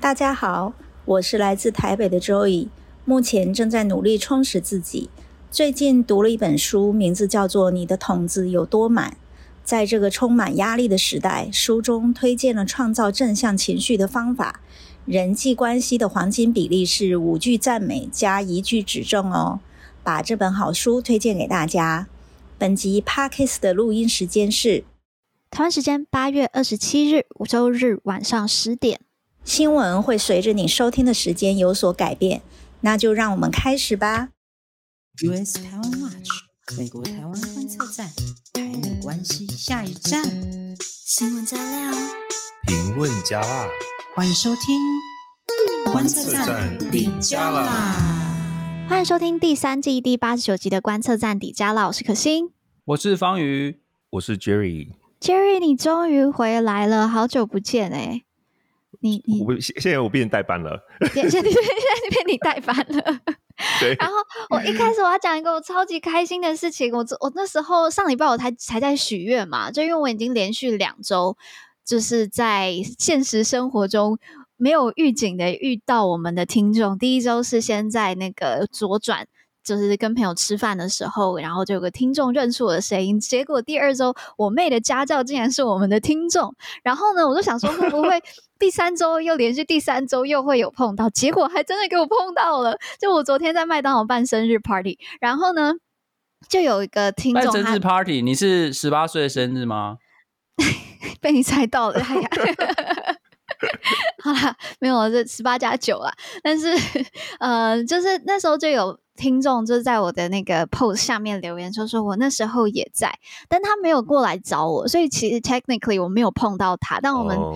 大家好，我是来自台北的 Joey，目前正在努力充实自己。最近读了一本书，名字叫做《你的桶子有多满》。在这个充满压力的时代，书中推荐了创造正向情绪的方法。人际关系的黄金比例是五句赞美加一句指正哦。把这本好书推荐给大家。本集 Podcast 的录音时间是台湾时间八月二十七日周日晚上十点。新闻会随着你收听的时间有所改变，那就让我们开始吧。US 台湾 Watch 美国台湾观测站，台美关系下一站。新闻加料，评论加辣，欢迎收听观测站底加辣。欢迎收听第三季第八十九集的观测站底加辣，我是可心，我是方宇，我是 Jerry。Jerry，你终于回来了，好久不见哎。你你我现现在我变代班了，现在现在变你代班了。对。然后我一开始我要讲一个我超级开心的事情，我我那时候上礼拜我才才在许愿嘛，就因为我已经连续两周就是在现实生活中没有预警的遇到我们的听众。第一周是先在那个左转。就是跟朋友吃饭的时候，然后就有个听众认出我的声音。结果第二周，我妹的家教竟然是我们的听众。然后呢，我就想说会不会第三周又连续第三周又会有碰到？结果还真的给我碰到了。就我昨天在麦当劳办生日 party，然后呢，就有一个听众办生日 party，你是十八岁的生日吗？被你猜到了，哎呀！好啦，没有，这十八加九啦。但是呃，就是那时候就有。听众就在我的那个 post 下面留言说，说我那时候也在，但他没有过来找我，所以其实 technically 我没有碰到他。但我们，oh.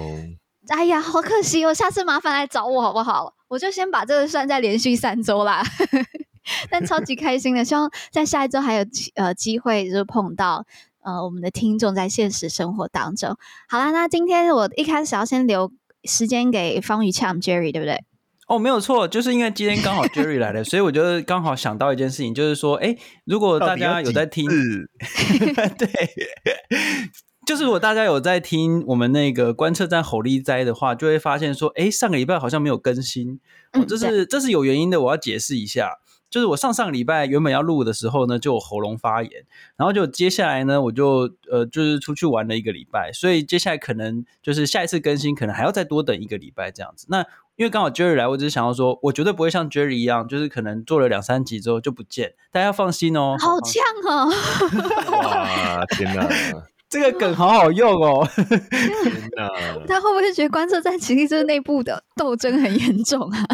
哎呀，好可惜哦，下次麻烦来找我好不好？我就先把这个算在连续三周啦。但超级开心的，希望在下一周还有呃机会就是碰到呃我们的听众在现实生活当中。好啦，那今天我一开始要先留时间给方宇呛 Jerry，对不对？哦，没有错，就是因为今天刚好 Jerry 来了，所以我就刚好想到一件事情，就是说，哎，如果大家有在听，对，就是如果大家有在听我们那个观测站吼力哉的话，就会发现说，哎，上个礼拜好像没有更新，哦，这是这是有原因的，我要解释一下。就是我上上个礼拜原本要录的时候呢，就喉咙发炎，然后就接下来呢，我就呃就是出去玩了一个礼拜，所以接下来可能就是下一次更新可能还要再多等一个礼拜这样子。那因为刚好 Jerry 来，我只是想要说，我绝对不会像 Jerry 一样，就是可能做了两三集之后就不见，大家要放心哦。好呛哦！哇，天哪，这个梗好好用哦！天哪，他会不会觉得观测站其实就是内部的斗争很严重啊？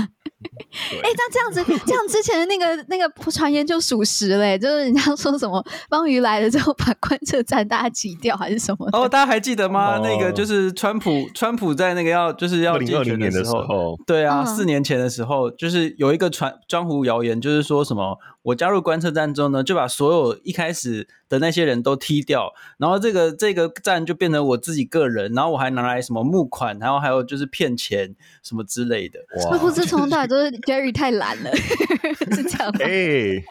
哎，那这样子，这样之前的那个那个传言就属实嘞，就是人家说什么方瑜来了之后把观测站大家挤掉还是什么？哦，大家还记得吗？哦、那个就是川普，川普在那个要就是要竞选的时候，时候对啊，四、嗯、年前的时候，就是有一个传江湖谣言，就是说什么我加入观测站之后呢，就把所有一开始的那些人都踢掉，然后这个这个站就变成我自己个人，然后我还拿来什么募款，然后还有就是骗钱什么之类的。哇，不是从头都是 Jerry 太懒了，是这样吗？哎，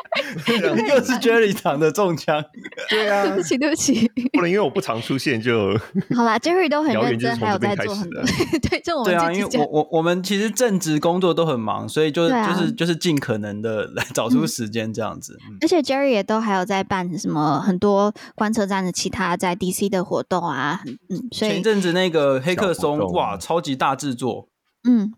又是 Jerry 躺的中枪。对啊，对不起，对不起，不能因为我不常出现就 好啦。Jerry 都很认真，还有在做很多。对，就我们对啊，因为我我我们其实正职工作都很忙，所以就就是就是尽可能的来找出时间这样子。而且 Jerry 也都还有在办什么。很多观测站的其他在 DC 的活动啊，嗯，所以前一阵子那个黑客松哇，超级大制作，嗯，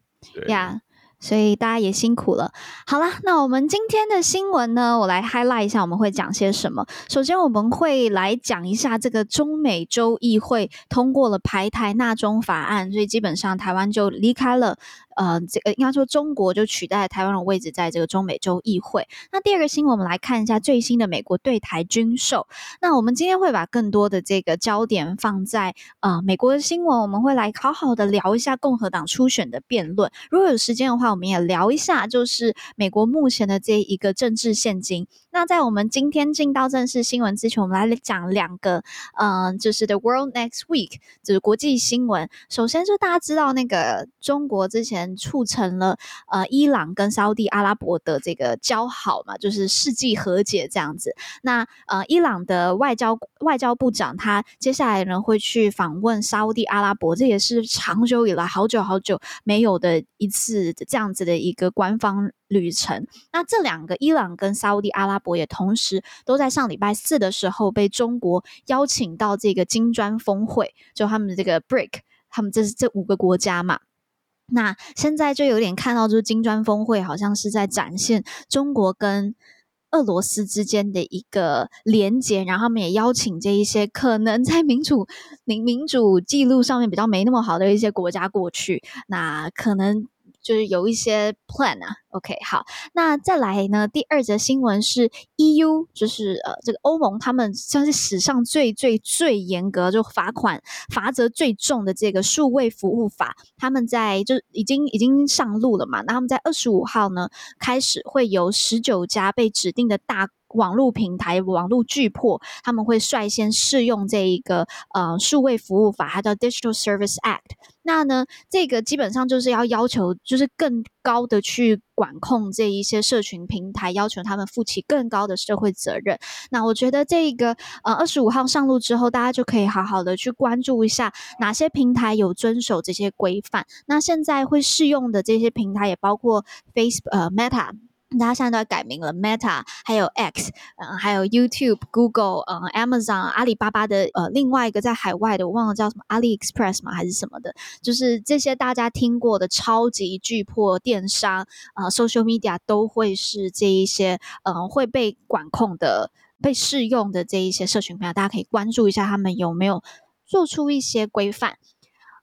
呀。所以大家也辛苦了。好啦，那我们今天的新闻呢，我来 highlight 一下，我们会讲些什么。首先，我们会来讲一下这个中美洲议会通过了排台纳中法案，所以基本上台湾就离开了。呃，这个应该说中国就取代了台湾的位置，在这个中美洲议会。那第二个新闻，我们来看一下最新的美国对台军售。那我们今天会把更多的这个焦点放在呃美国的新闻，我们会来好好的聊一下共和党初选的辩论。如果有时间的话，我们也聊一下，就是美国目前的这一个政治现金。那在我们今天进到正式新闻之前，我们来讲两个，嗯、就是 The World Next Week，就是国际新闻。首先就大家知道那个中国之前促成了呃伊朗跟沙乌地阿拉伯的这个交好嘛，就是世纪和解这样子。那呃伊朗的外交外交部长他接下来呢会去访问沙乌地阿拉伯，这也是长久以来好久好久没有的一次这样子的一个官方旅程。那这两个伊朗跟沙乌地阿拉伯也同时都在上礼拜四的时候被中国邀请到这个金砖峰会，就他们的这个 BRIC，他们这是这五个国家嘛。那现在就有点看到，就是金砖峰会好像是在展现中国跟俄罗斯之间的一个连结，然后他们也邀请这一些可能在民主民民主记录上面比较没那么好的一些国家过去，那可能。就是有一些 plan 啊，OK，好，那再来呢？第二则新闻是 EU，就是呃，这个欧盟他们像是史上最最最严格，就罚款罚则最重的这个数位服务法，他们在就已经已经上路了嘛？那他们在二十五号呢，开始会有十九家被指定的大。网络平台、网络巨擘，他们会率先试用这一个呃数位服务法，它叫 Digital Service Act。那呢，这个基本上就是要要求，就是更高的去管控这一些社群平台，要求他们负起更高的社会责任。那我觉得这一个呃二十五号上路之后，大家就可以好好的去关注一下哪些平台有遵守这些规范。那现在会适用的这些平台也包括 Facebook 呃 Meta。大家现在都在改名了，Meta，还有 X，嗯，还有 YouTube、Google，嗯，Amazon，阿里巴巴的呃另外一个在海外的，我忘了叫什么，AliExpress 嘛还是什么的，就是这些大家听过的超级巨破电商，呃，Social Media 都会是这一些嗯会被管控的、被适用的这一些社群平台，大家可以关注一下他们有没有做出一些规范。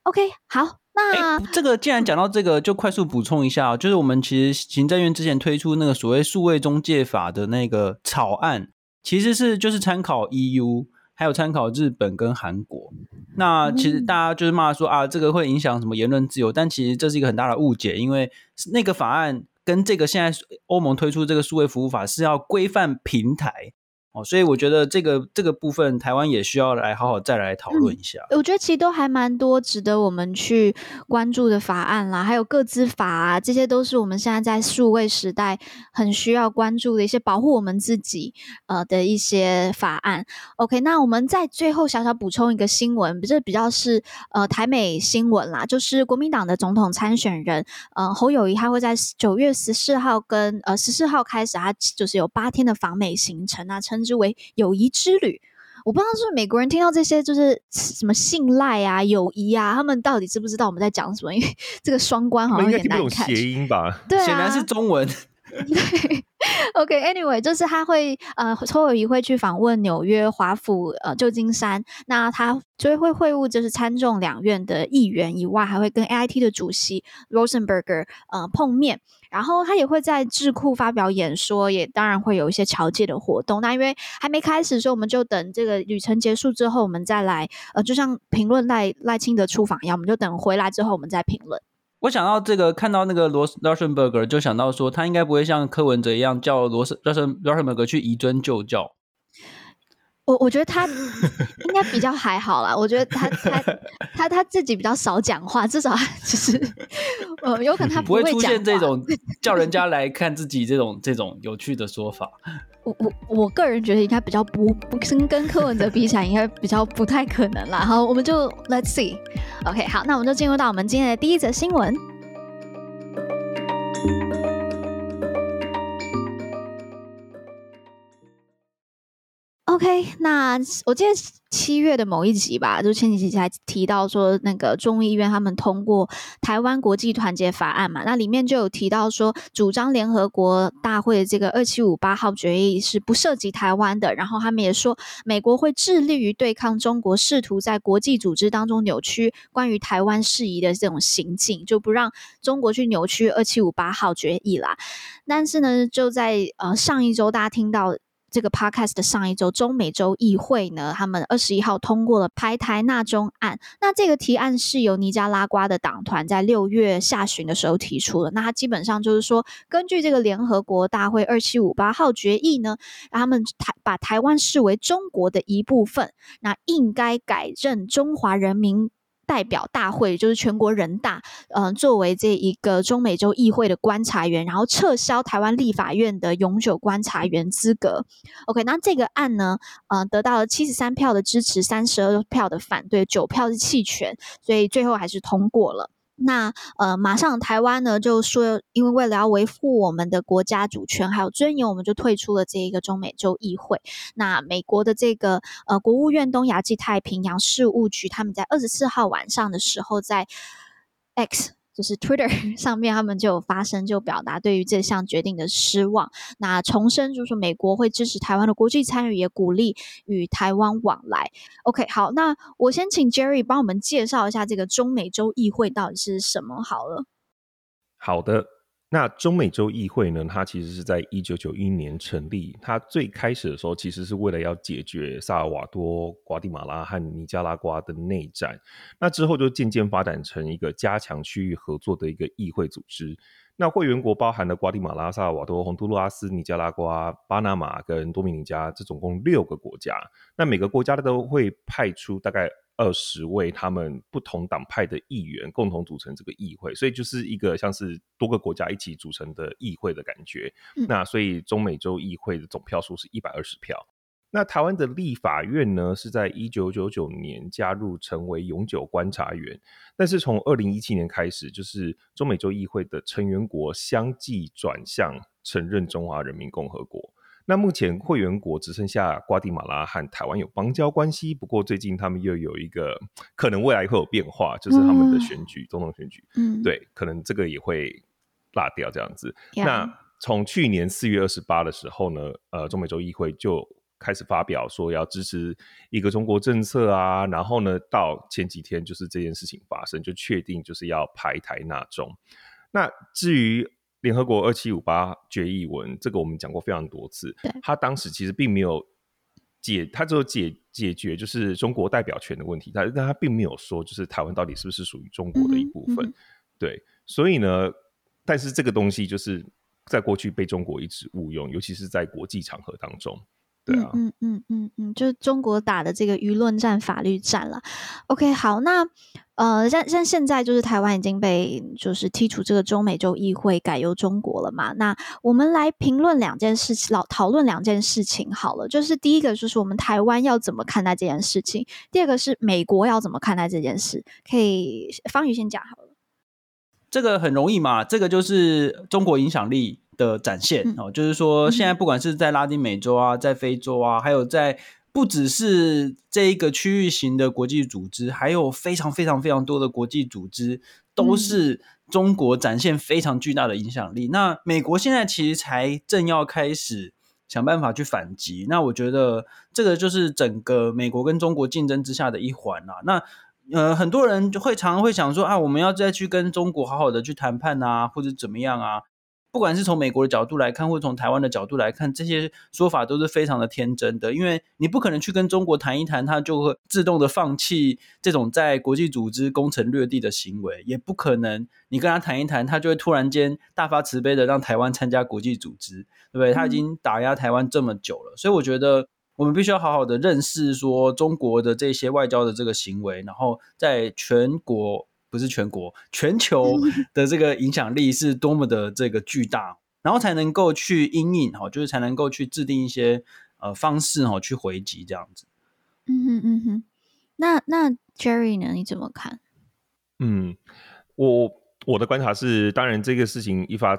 OK，好。那、欸、这个既然讲到这个，就快速补充一下，就是我们其实行政院之前推出那个所谓数位中介法的那个草案，其实是就是参考 EU，还有参考日本跟韩国。那其实大家就是骂说啊，这个会影响什么言论自由，但其实这是一个很大的误解，因为那个法案跟这个现在欧盟推出这个数位服务法是要规范平台。所以我觉得这个这个部分，台湾也需要来好好再来讨论一下。嗯，我觉得其实都还蛮多值得我们去关注的法案啦，还有个资法啊，这些都是我们现在在数位时代很需要关注的一些保护我们自己呃的一些法案。OK，那我们在最后小小补充一个新闻，这比较是呃台美新闻啦，就是国民党的总统参选人呃侯友谊，他会在九月十四号跟呃十四号开始，他就是有八天的访美行程啊，称。之为友谊之旅，我不知道是不是美国人听到这些就是什么信赖啊、友谊啊，他们到底知不知道我们在讲什么？因为这个双关好像有点难看。谐音吧？对啊，显然是中文。对 OK，Anyway，、就是他会呃，侯友宜会去访问纽约、华府、呃旧金山，那他就会会晤就是参众两院的议员以外，还会跟 AIT 的主席 Rosenberger 呃碰面，然后他也会在智库发表演说，也当然会有一些侨界的活动。那因为还没开始，所以我们就等这个旅程结束之后，我们再来呃，就像评论赖赖清德出访一样，我们就等回来之后我们再评论。我想到这个，看到那个罗罗森伯格，就想到说，他应该不会像柯文哲一样叫罗森罗森罗森伯格去移尊就教。我我觉得他应该比较还好啦，我觉得他他他他自己比较少讲话，至少就是呃，有可能他不会出现这种叫人家来看自己这种这种有趣的说法。我我个人觉得应该比较不不跟跟柯文哲比起来，应该比较不太可能啦。好，我们就 Let's see，OK，、好，那我们就进入到我们今天的第一则新闻。OK，那我记得七月的某一集吧，就前几集才提到说，那个众议院他们通过台湾国际团结法案嘛，那里面就有提到说，主张联合国大会这个二七五八号决议是不涉及台湾的，然后他们也说，美国会致力于对抗中国试图在国际组织当中扭曲关于台湾事宜的这种行径，就不让中国去扭曲二七五八号决议啦。但是呢，就在呃上一周，大家听到。这个 podcast 的上一周，中美洲议会呢，他们二十一号通过了排台纳中案。那这个提案是由尼加拉瓜的党团在六月下旬的时候提出的。那它基本上就是说，根据这个联合国大会二七五八号决议呢，他们台把台湾视为中国的一部分，那应该改任中华人民。代表大会就是全国人大，嗯、呃，作为这一个中美洲议会的观察员，然后撤销台湾立法院的永久观察员资格。OK，那这个案呢，呃，得到了七十三票的支持，三十二票的反对，九票是弃权，所以最后还是通过了。那呃，马上台湾呢就说，因为为了要维护我们的国家主权还有尊严，我们就退出了这一个中美洲议会。那美国的这个呃国务院东亚及太平洋事务局，他们在二十四号晚上的时候在 X。就是 Twitter 上面，他们就有发声，就表达对于这项决定的失望。那重申就是，美国会支持台湾的国际参与，也鼓励与台湾往来。OK，好，那我先请 Jerry 帮我们介绍一下这个中美洲议会到底是什么好了。好的。那中美洲议会呢，它其实是在一九九一年成立。它最开始的时候，其实是为了要解决萨尔瓦多、瓜地马拉和尼加拉瓜的内战。那之后就渐渐发展成一个加强区域合作的一个议会组织。那会员国包含了瓜地马拉、萨尔瓦多、洪都拉斯、尼加拉瓜、巴拿马跟多米尼加，这总共六个国家。那每个国家都会派出大概。二十位他们不同党派的议员共同组成这个议会，所以就是一个像是多个国家一起组成的议会的感觉。嗯、那所以中美洲议会的总票数是一百二十票。那台湾的立法院呢，是在一九九九年加入成为永久观察员，但是从二零一七年开始，就是中美洲议会的成员国相继转向承认中华人民共和国。那目前会员国只剩下瓜地马拉和台湾有邦交关系，不过最近他们又有一个可能未来会有变化，就是他们的选举，总统选举，嗯，对，可能这个也会落掉这样子。嗯、那从去年四月二十八的时候呢，呃，中美洲议会就开始发表说要支持一个中国政策啊，然后呢，到前几天就是这件事情发生，就确定就是要排台纳中。那至于联合国二七五八决议文，这个我们讲过非常多次。对，他当时其实并没有解，他只有解解决就是中国代表权的问题，但但他并没有说就是台湾到底是不是属于中国的一部分。嗯嗯、对，所以呢，但是这个东西就是在过去被中国一直误用，尤其是在国际场合当中。对啊，嗯嗯嗯嗯，就是中国打的这个舆论战、法律战了。OK，好，那呃，像像现在就是台湾已经被就是剔除这个中美洲议会，改由中国了嘛？那我们来评论两件事情，老讨论两件事情好了。就是第一个就是我们台湾要怎么看待这件事情，第二个是美国要怎么看待这件事。可以方宇先讲好了。这个很容易嘛，这个就是中国影响力的展现哦，就是说，现在不管是在拉丁美洲啊，在非洲啊，还有在不只是这一个区域型的国际组织，还有非常非常非常多的国际组织，都是中国展现非常巨大的影响力。那美国现在其实才正要开始想办法去反击，那我觉得这个就是整个美国跟中国竞争之下的一环啊。那呃，很多人就会常常会想说啊，我们要再去跟中国好好的去谈判啊，或者怎么样啊。不管是从美国的角度来看，或者从台湾的角度来看，这些说法都是非常的天真的。因为你不可能去跟中国谈一谈，他就会自动的放弃这种在国际组织攻城略地的行为；也不可能你跟他谈一谈，他就会突然间大发慈悲的让台湾参加国际组织，对不对？他已经打压台湾这么久了，所以我觉得我们必须要好好的认识说中国的这些外交的这个行为，然后在全国。不是全国，全球的这个影响力是多么的这个巨大，然后才能够去因应哈，就是才能够去制定一些呃方式哈，去回击这样子。嗯哼嗯哼，那那 Jerry 呢？你怎么看？嗯，我我的观察是，当然这个事情一发。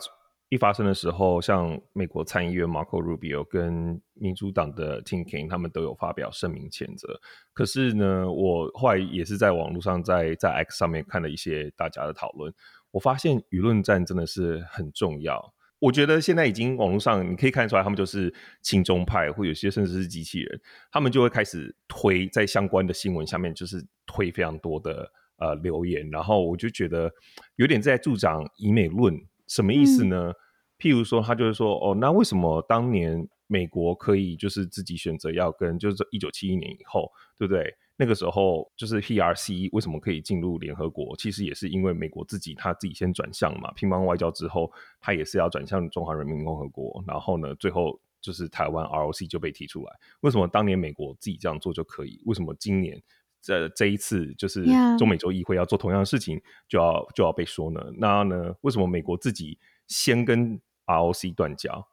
一发生的时候，像美国参议员 Marco Rubio 跟民主党的 Tim Kaine 他们都有发表声明谴责。可是呢，我后来也是在网络上在在 X 上面看了一些大家的讨论，我发现舆论战真的是很重要。我觉得现在已经网络上你可以看出来，他们就是亲中派，或有些甚至是机器人，他们就会开始推在相关的新闻下面，就是推非常多的呃留言，然后我就觉得有点在助长以美论。什么意思呢？嗯、譬如说，他就是说，哦，那为什么当年美国可以就是自己选择要跟，就是一九七一年以后，对不对？那个时候就是 PRC 为什么可以进入联合国？其实也是因为美国自己他自己先转向嘛，乒乓外交之后，他也是要转向中华人民共和国。然后呢，最后就是台湾 ROC 就被提出来。为什么当年美国自己这样做就可以？为什么今年这这一次就是中美洲议会要做同样的事情就要就要被说呢？那呢，为什么美国自己先跟 ROC 断交？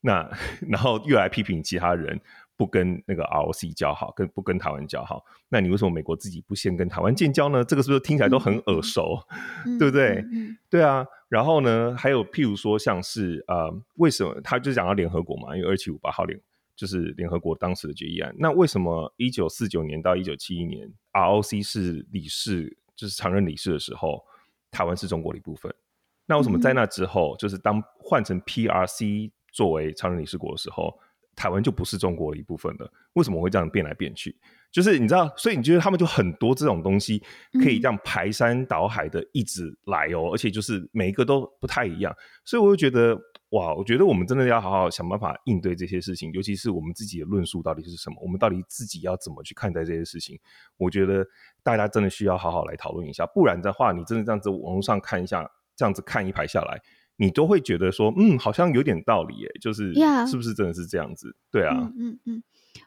那然后又来批评其他人？不跟那个 ROC 交好，跟不跟台湾交好，那你为什么美国自己不先跟台湾建交呢？这个是不是听起来都很耳熟，嗯、对不对？嗯嗯、对啊。然后呢，还有譬如说，像是呃，为什么他就讲到联合国嘛？因为二七五八号联就是联合国当时的决议案。那为什么一九四九年到一九七一年 ROC 是理事，就是常任理事的时候，台湾是中国的一部分？那为什么在那之后，嗯、就是当换成 PRC 作为常任理事国的时候？台湾就不是中国的一部分了，为什么会这样变来变去？就是你知道，所以你觉得他们就很多这种东西可以这样排山倒海的一直来哦，嗯、而且就是每一个都不太一样，所以我就觉得哇，我觉得我们真的要好好想办法应对这些事情，尤其是我们自己的论述到底是什么，我们到底自己要怎么去看待这些事情？我觉得大家真的需要好好来讨论一下，不然的话，你真的这样子网络上看一下，这样子看一排下来。你都会觉得说，嗯，好像有点道理耶，就是是不是真的是这样子？对啊，嗯嗯嗯，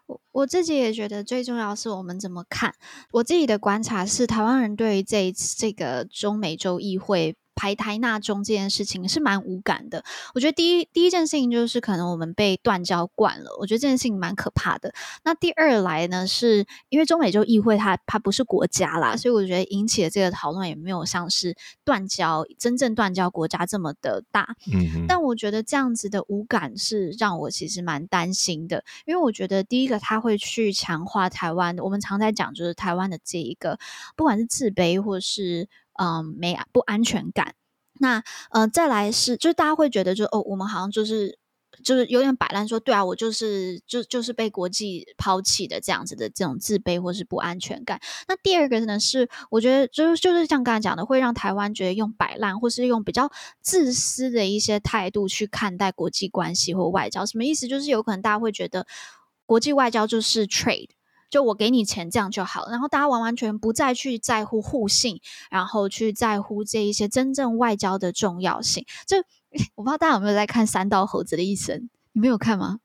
我我自己也觉得最重要是我们怎么看。我自己的观察是，台湾人对于这一次这个中美洲议会。排台纳中这件事情是蛮无感的。我觉得第一第一件事情就是可能我们被断交惯了，我觉得这件事情蛮可怕的。那第二来呢，是因为中美洲议会它它不是国家啦，所以我觉得引起的这个讨论也没有像是断交真正断交国家这么的大。嗯，但我觉得这样子的无感是让我其实蛮担心的，因为我觉得第一个他会去强化台湾，我们常在讲就是台湾的这一个不管是自卑或是。嗯，没不安全感。那呃，再来是，就是大家会觉得就，就哦，我们好像就是就是有点摆烂，说对啊，我就是就就是被国际抛弃的这样子的这种自卑或是不安全感。那第二个呢，是我觉得就是就是像刚才讲的，会让台湾觉得用摆烂或是用比较自私的一些态度去看待国际关系或外交。什么意思？就是有可能大家会觉得国际外交就是 trade。就我给你钱，这样就好了，然后大家完完全不再去在乎互信，然后去在乎这一些真正外交的重要性。就我不知道大家有没有在看《三道猴子的一生》，你没有看吗？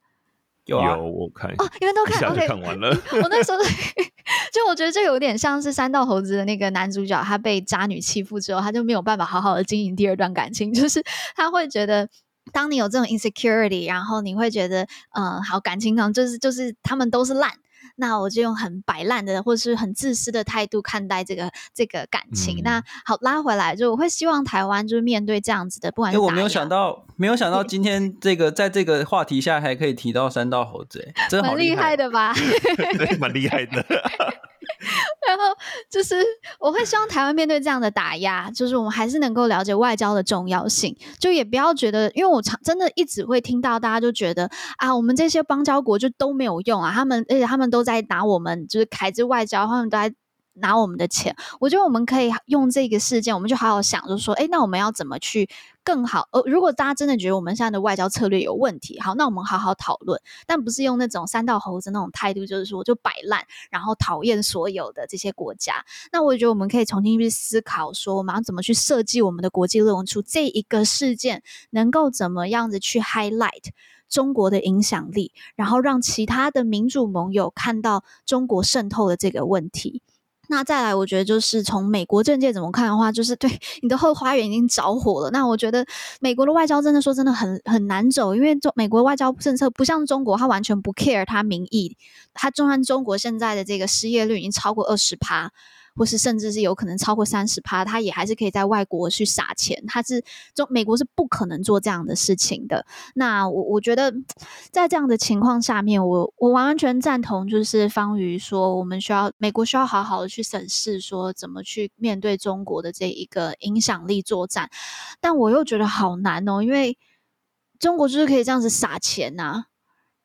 有啊，有我看哦，你们都看，，OK，看完了。Okay, 我那时候 就我觉得这有点像是三道猴子的那个男主角，他被渣女欺负之后，他就没有办法好好的经营第二段感情，就是他会觉得，当你有这种 insecurity，然后你会觉得，嗯、呃，好感情上就是就是他们都是烂。那我就用很摆烂的或者是很自私的态度看待这个这个感情。嗯、那好，拉回来，就我会希望台湾就是面对这样子的，不管是。因为我没有想到，没有想到今天这个在这个话题下还可以提到三道猴子，哎，真好厉害，蛮厉害的吧？对，蛮厉害的。然后就是，我会希望台湾面对这样的打压，就是我们还是能够了解外交的重要性，就也不要觉得，因为我常真的一直会听到大家就觉得啊，我们这些邦交国就都没有用啊，他们而且他们都在拿我们就是凯之外交，他们都在。拿我们的钱，我觉得我们可以用这个事件，我们就好好想，就说，哎，那我们要怎么去更好？呃，如果大家真的觉得我们现在的外交策略有问题，好，那我们好好讨论，但不是用那种三道猴子那种态度，就是说就摆烂，然后讨厌所有的这些国家。那我觉得我们可以重新去思考，说我们要怎么去设计我们的国际论文出，这一个事件能够怎么样子去 highlight 中国的影响力，然后让其他的民主盟友看到中国渗透的这个问题。那再来，我觉得就是从美国政界怎么看的话，就是对 你的后花园已经着火了。那我觉得美国的外交真的说真的很很难走，因为中美国外交政策不像中国，它完全不 care 它民意，它就算中国现在的这个失业率已经超过二十趴。或是甚至是有可能超过三十趴，他也还是可以在外国去撒钱。他是中美国是不可能做这样的事情的。那我我觉得在这样的情况下面，我我完完全赞同，就是方瑜说，我们需要美国需要好好的去审视，说怎么去面对中国的这一个影响力作战。但我又觉得好难哦，因为中国就是可以这样子撒钱呐、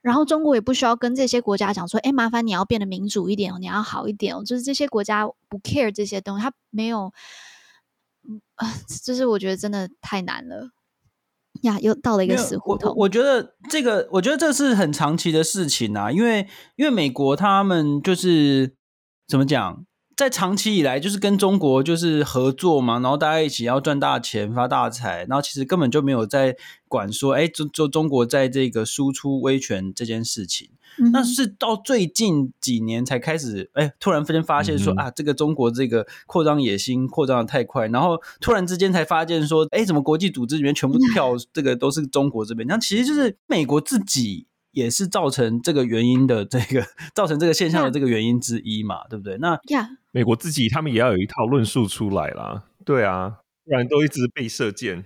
然后中国也不需要跟这些国家讲说，哎，麻烦你要变得民主一点哦，你要好一点哦。就是这些国家不 care 这些东西，他没有，啊，就是我觉得真的太难了。呀，又到了一个死胡同。我我觉得这个，我觉得这是很长期的事情啊，因为因为美国他们就是怎么讲？在长期以来，就是跟中国就是合作嘛，然后大家一起要赚大钱、发大财，然后其实根本就没有在管说，哎，中中中国在这个输出威权这件事情。嗯、那是到最近几年才开始，哎，突然间发现说、嗯、啊，这个中国这个扩张野心扩张的太快，然后突然之间才发现说，哎，怎么国际组织里面全部票这个都是中国这边？那、嗯、其实就是美国自己。也是造成这个原因的这个造成这个现象的这个原因之一嘛.对不对？那 yeah. 美国自己他们也要有一套论述出来啦，对啊，不然都一直被射箭。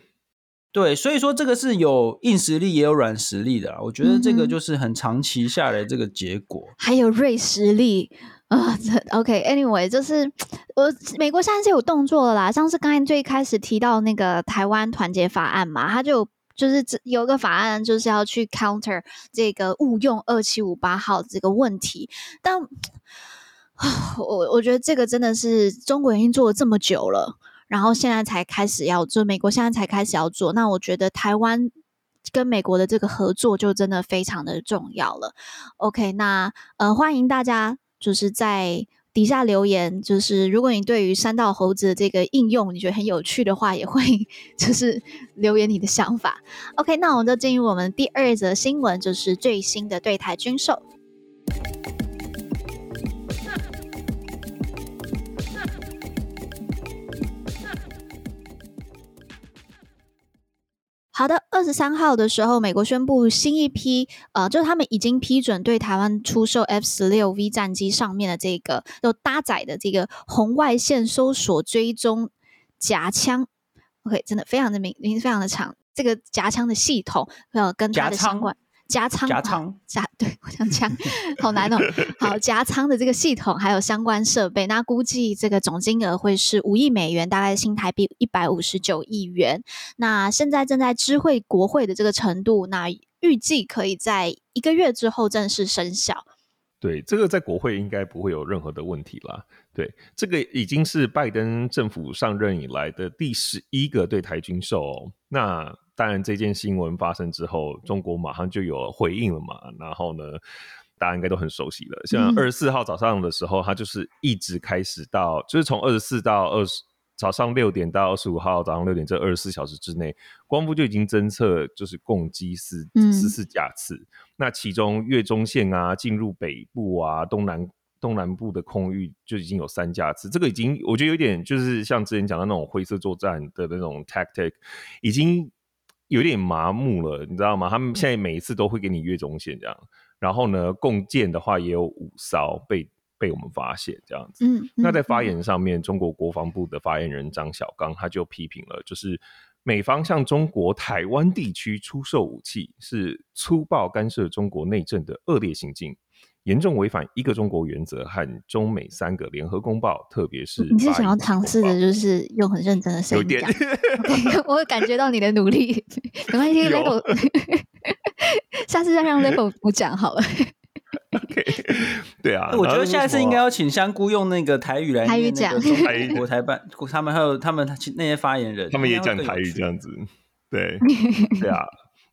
对，所以说这个是有硬实力也有软实力的，我觉得这个就是很长期下来这个结果，嗯、还有锐实力啊。OK，Anyway，、okay, 就是我美国现在是有动作了啦，像是刚才最开始提到那个台湾团结法案嘛，他就。就是有一个法案，就是要去 counter 这个误用二七五八号这个问题，但 我我觉得这个真的是中国已经做了这么久了，然后现在才开始要做，美国现在才开始要做，那我觉得台湾跟美国的这个合作就真的非常的重要了。OK，那呃欢迎大家就是在。底下留言就是，如果你对于三道猴子的这个应用你觉得很有趣的话，也会 就是留言你的想法。OK，那我们就进入我们第二则新闻，就是最新的对台军售。好的，二十三号的时候，美国宣布新一批，呃，就是他们已经批准对台湾出售 F 十六 V 战机上面的这个有搭载的这个红外线搜索追踪夹枪。OK，真的非常的名名字非常的长，这个夹枪的系统呃跟它的相关。夹仓，夹仓，夹 对，我想讲，好难哦。好，夹仓的这个系统还有相关设备，那估计这个总金额会是五亿美元，大概新台币一百五十九亿元。那现在正在知会国会的这个程度，那预计可以在一个月之后正式生效。对，这个在国会应该不会有任何的问题啦。对，这个已经是拜登政府上任以来的第十一个对台军售哦。那当然，这件新闻发生之后，中国马上就有回应了嘛。然后呢，大家应该都很熟悉了。像二十四号早上的时候，它就是一直开始到，嗯、就是从二十四到二十早上六点到二十五号早上六点这二十四小时之内，光复就已经侦测就是共机四十四架次。那其中越中线啊，进入北部啊，东南东南部的空域就已经有三架次。这个已经我觉得有点就是像之前讲的那种灰色作战的那种 tactic，已经。有点麻木了，你知道吗？他们现在每一次都会给你越中线这样，然后呢，共建的话也有五艘被被我们发现这样子。嗯，那在发言上面，嗯、中国国防部的发言人张小刚他就批评了，就是美方向中国台湾地区出售武器是粗暴干涉中国内政的恶劣行径。严重违反一个中国原则和中美三个联合公报，特别是你是想要尝试的，就是用很认真的声音讲。Okay, 我会感觉到你的努力，没关系，Level，下次再让 Level 不讲好了。okay, 对啊，我觉得下次应该要请香菇用那个台语来台语讲。台语国台办，他们还有他们那些发言人，他们也讲台语这样子。对，对啊。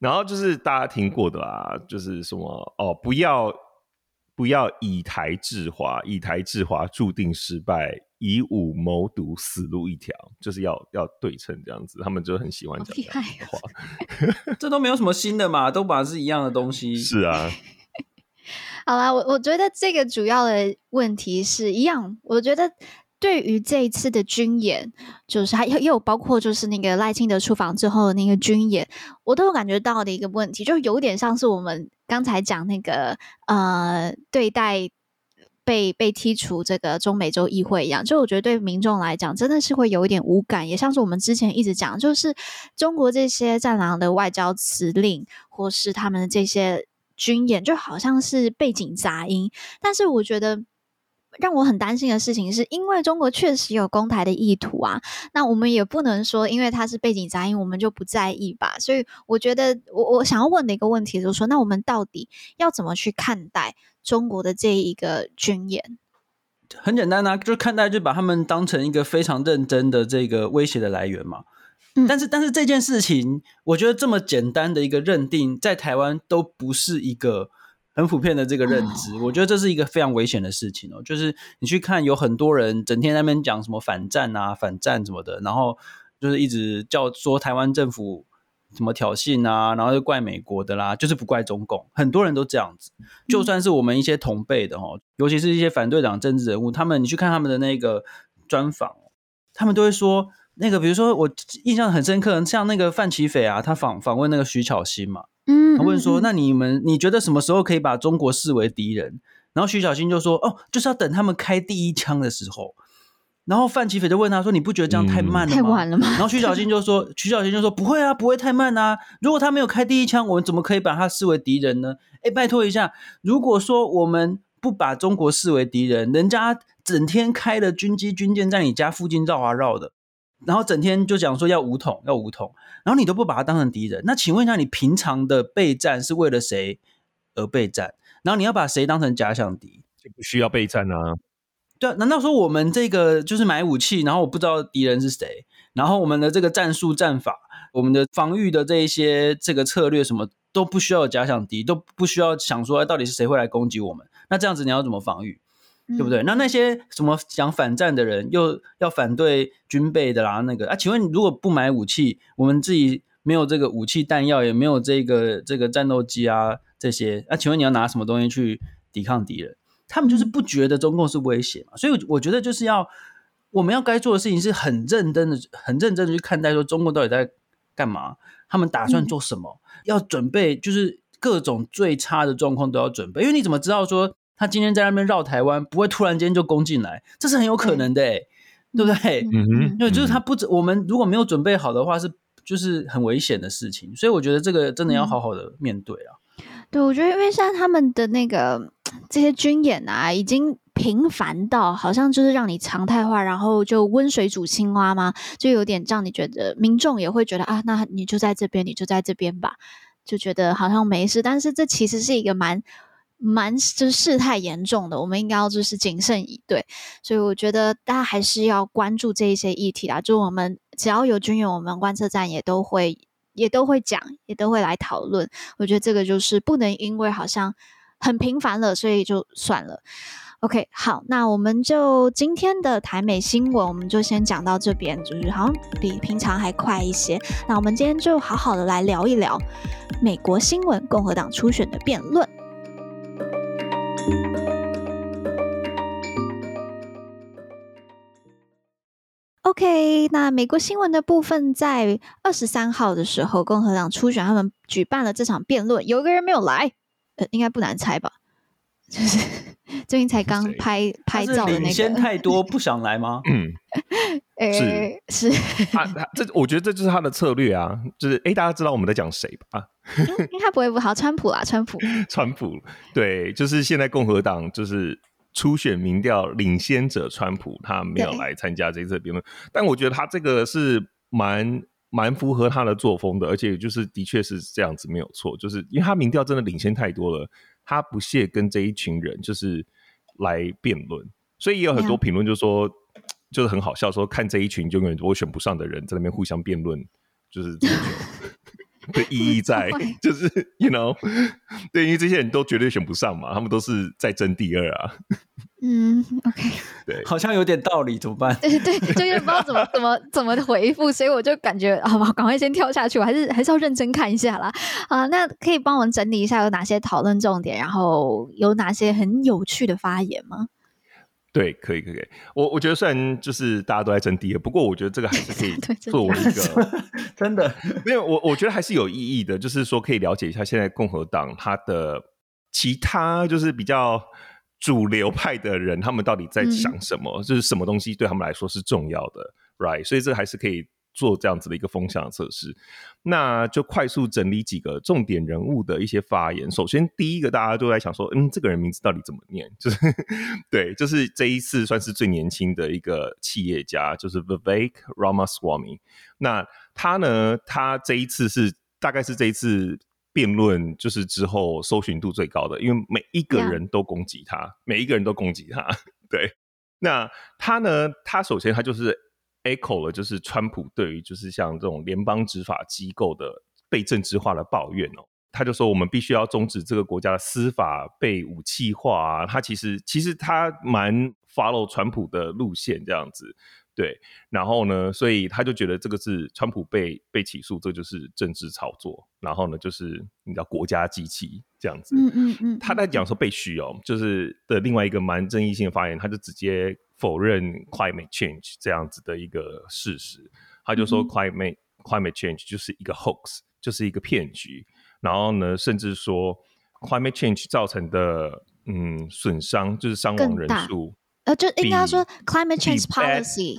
然后就是大家听过的啦，就是什么哦，不要。不要以台制华，以台制华注定失败，以武谋独死路一条，就是要要对称这样子，他们就很喜欢讲这样的话。哦、这都没有什么新的嘛，都把是一样的东西。是啊。好啦，我我觉得这个主要的问题是一样，我觉得。对于这一次的军演，就是还也有包括就是那个赖清德出访之后的那个军演，我都有感觉到的一个问题，就有点像是我们刚才讲那个呃对待被被剔除这个中美洲议会一样，就我觉得对民众来讲真的是会有一点无感，也像是我们之前一直讲，就是中国这些战狼的外交辞令或是他们的这些军演，就好像是背景杂音，但是我觉得。让我很担心的事情是，因为中国确实有攻台的意图啊，那我们也不能说，因为它是背景杂音，我们就不在意吧。所以，我觉得我我想要问的一个问题就是说，那我们到底要怎么去看待中国的这一个军演？很简单啊，就看待就把他们当成一个非常认真的这个威胁的来源嘛。但是但是这件事情，我觉得这么简单的一个认定，在台湾都不是一个很普遍的这个认知。哦、我觉得这是一个非常危险的事情哦。就是你去看，有很多人整天在那边讲什么反战啊、反战什么的，然后就是一直叫说台湾政府。什么挑衅啊，然后就怪美国的啦，就是不怪中共，很多人都这样子。就算是我们一些同辈的哦，尤其是一些反对党政治人物，他们你去看他们的那个专访，他们都会说那个，比如说我印象很深刻，像那个范奇斐啊，他访访问那个徐巧芯嘛，嗯，他问说，那你们你觉得什么时候可以把中国视为敌人？然后徐小新就说，哦，就是要等他们开第一枪的时候。然后范奇斐就问他说：“你不觉得这样太慢了吗？”太晚了吗？然后徐小新 就说：“徐小新就说不会啊，不会太慢啊。如果他没有开第一枪，我们怎么可以把他视为敌人呢？哎，拜托一下，如果说我们不把中国视为敌人，人家整天开的军机军舰在你家附近绕啊绕的，然后整天就讲说要武统要武统，然后你都不把他当成敌人，那请问一下，你平常的备战是为了谁而备战？然后你要把谁当成假想敌，就不需要备战啊。”对啊，难道说我们这个就是买武器，然后我不知道敌人是谁，然后我们的这个战术战法，我们的防御的这一些这个策略什么都不需要有假想敌，都不需要想说到底是谁会来攻击我们？那这样子你要怎么防御？嗯、对不对？那那些什么想反战的人又要反对军备的啦，那个啊，请问你如果不买武器，我们自己没有这个武器弹药，也没有这个这个战斗机啊这些，啊，请问你要拿什么东西去抵抗敌人？他们就是不觉得中共是威胁嘛，所以我觉得就是要我们要该做的事情是很认真的、很认真的去看待说中共到底在干嘛，他们打算做什么，要准备就是各种最差的状况都要准备，因为你怎么知道说他今天在那边绕台湾不会突然间就攻进来，这是很有可能的，欸，对不对？嗯哼，因为就是他不止我们如果没有准备好的话，是就是很危险的事情，所以我觉得这个真的要好好的面对啊。对，我觉得因为像他们的那个。这些军演啊，已经频繁到好像就是让你常态化，然后就温水煮青蛙吗？就有点让你觉得民众也会觉得啊，那你就在这边，你就在这边吧，就觉得好像没事。但是这其实是一个蛮蛮就是事态严重的，我们应该要就是谨慎以对。所以我觉得大家还是要关注这一些议题啦。就我们只要有军演，我们观测站也都会也都会讲，也都会来讨论。我觉得这个就是不能因为好像。很频繁了，所以就算了。OK，好，那我们就今天的台美新闻，我们就先讲到这边，就是好像比平常还快一些。那我们今天就好好的来聊一聊美国新闻，共和党初选的辩论。OK，那美国新闻的部分，在二十三号的时候，共和党初选他们举办了这场辩论，有一个人没有来。呃，应该不难猜吧？就是最近才刚拍拍照的那个，领先太多不想来吗？嗯，欸、是是这，我觉得这就是他的策略啊。就是哎、欸，大家知道我们在讲谁吧？啊，应该不会不好，川普啊，川普，川普，对，就是现在共和党就是初选民调领先者川普，他没有来参加这次辩论，但我觉得他这个是蛮。蛮符合他的作风的，而且就是的确是这样子没有错，就是因为他民调真的领先太多了，他不屑跟这一群人就是来辩论，所以也有很多评论就说，就是很好笑，说看这一群就永远都会选不上的人在那边互相辩论，就是 的意义在，就是 you know，对，因为这些人都绝对选不上嘛，他们都是在争第二啊。嗯，OK，对，好像有点道理，怎么办？对对，就是不知道怎么怎么怎么回复，所以我就感觉，好吧，赶快先跳下去，我还是还是要认真看一下啦。啊，那可以帮我们整理一下有哪些讨论重点，然后有哪些很有趣的发言吗？对，可以，可以。我我觉得虽然就是大家都在争第二，不过我觉得这个还是可以 作为一个 真的，没有我我觉得还是有意义的，就是说可以了解一下现在共和党它的其他就是比较。主流派的人，他们到底在想什么？嗯、就是什么东西对他们来说是重要的，right？所以这还是可以做这样子的一个风向测试。那就快速整理几个重点人物的一些发言。首先，第一个大家都在想说，嗯，这个人名字到底怎么念？就是对，就是这一次算是最年轻的一个企业家，就是 Vivek Ramaswamy。那他呢，他这一次是大概是这一次。辩论就是之后搜寻度最高的，因为每一个人都攻击他.每一个人都攻击他。对，那他呢？他首先他就是 echo 了，就是川普对于就是像这种联邦执法机构的被政治化的抱怨哦。他就说，我们必须要终止这个国家的司法被武器化啊。他其实其实他蛮 follow 川普的路线这样子。对，然后呢，所以他就觉得这个是川普被被起诉，这就是政治炒作。然后呢，就是你知道国家机器这样子。嗯嗯嗯。他在讲说被嘘哦，就是的另外一个蛮争议性的发言，他就直接否认 climate change 这样子的一个事实。他就说 climate、嗯、climate change 就是一个 hoax，就是一个骗局。然后呢，甚至说 climate change 造成的嗯损伤，就是伤亡人数，呃，就应该说 climate change policy。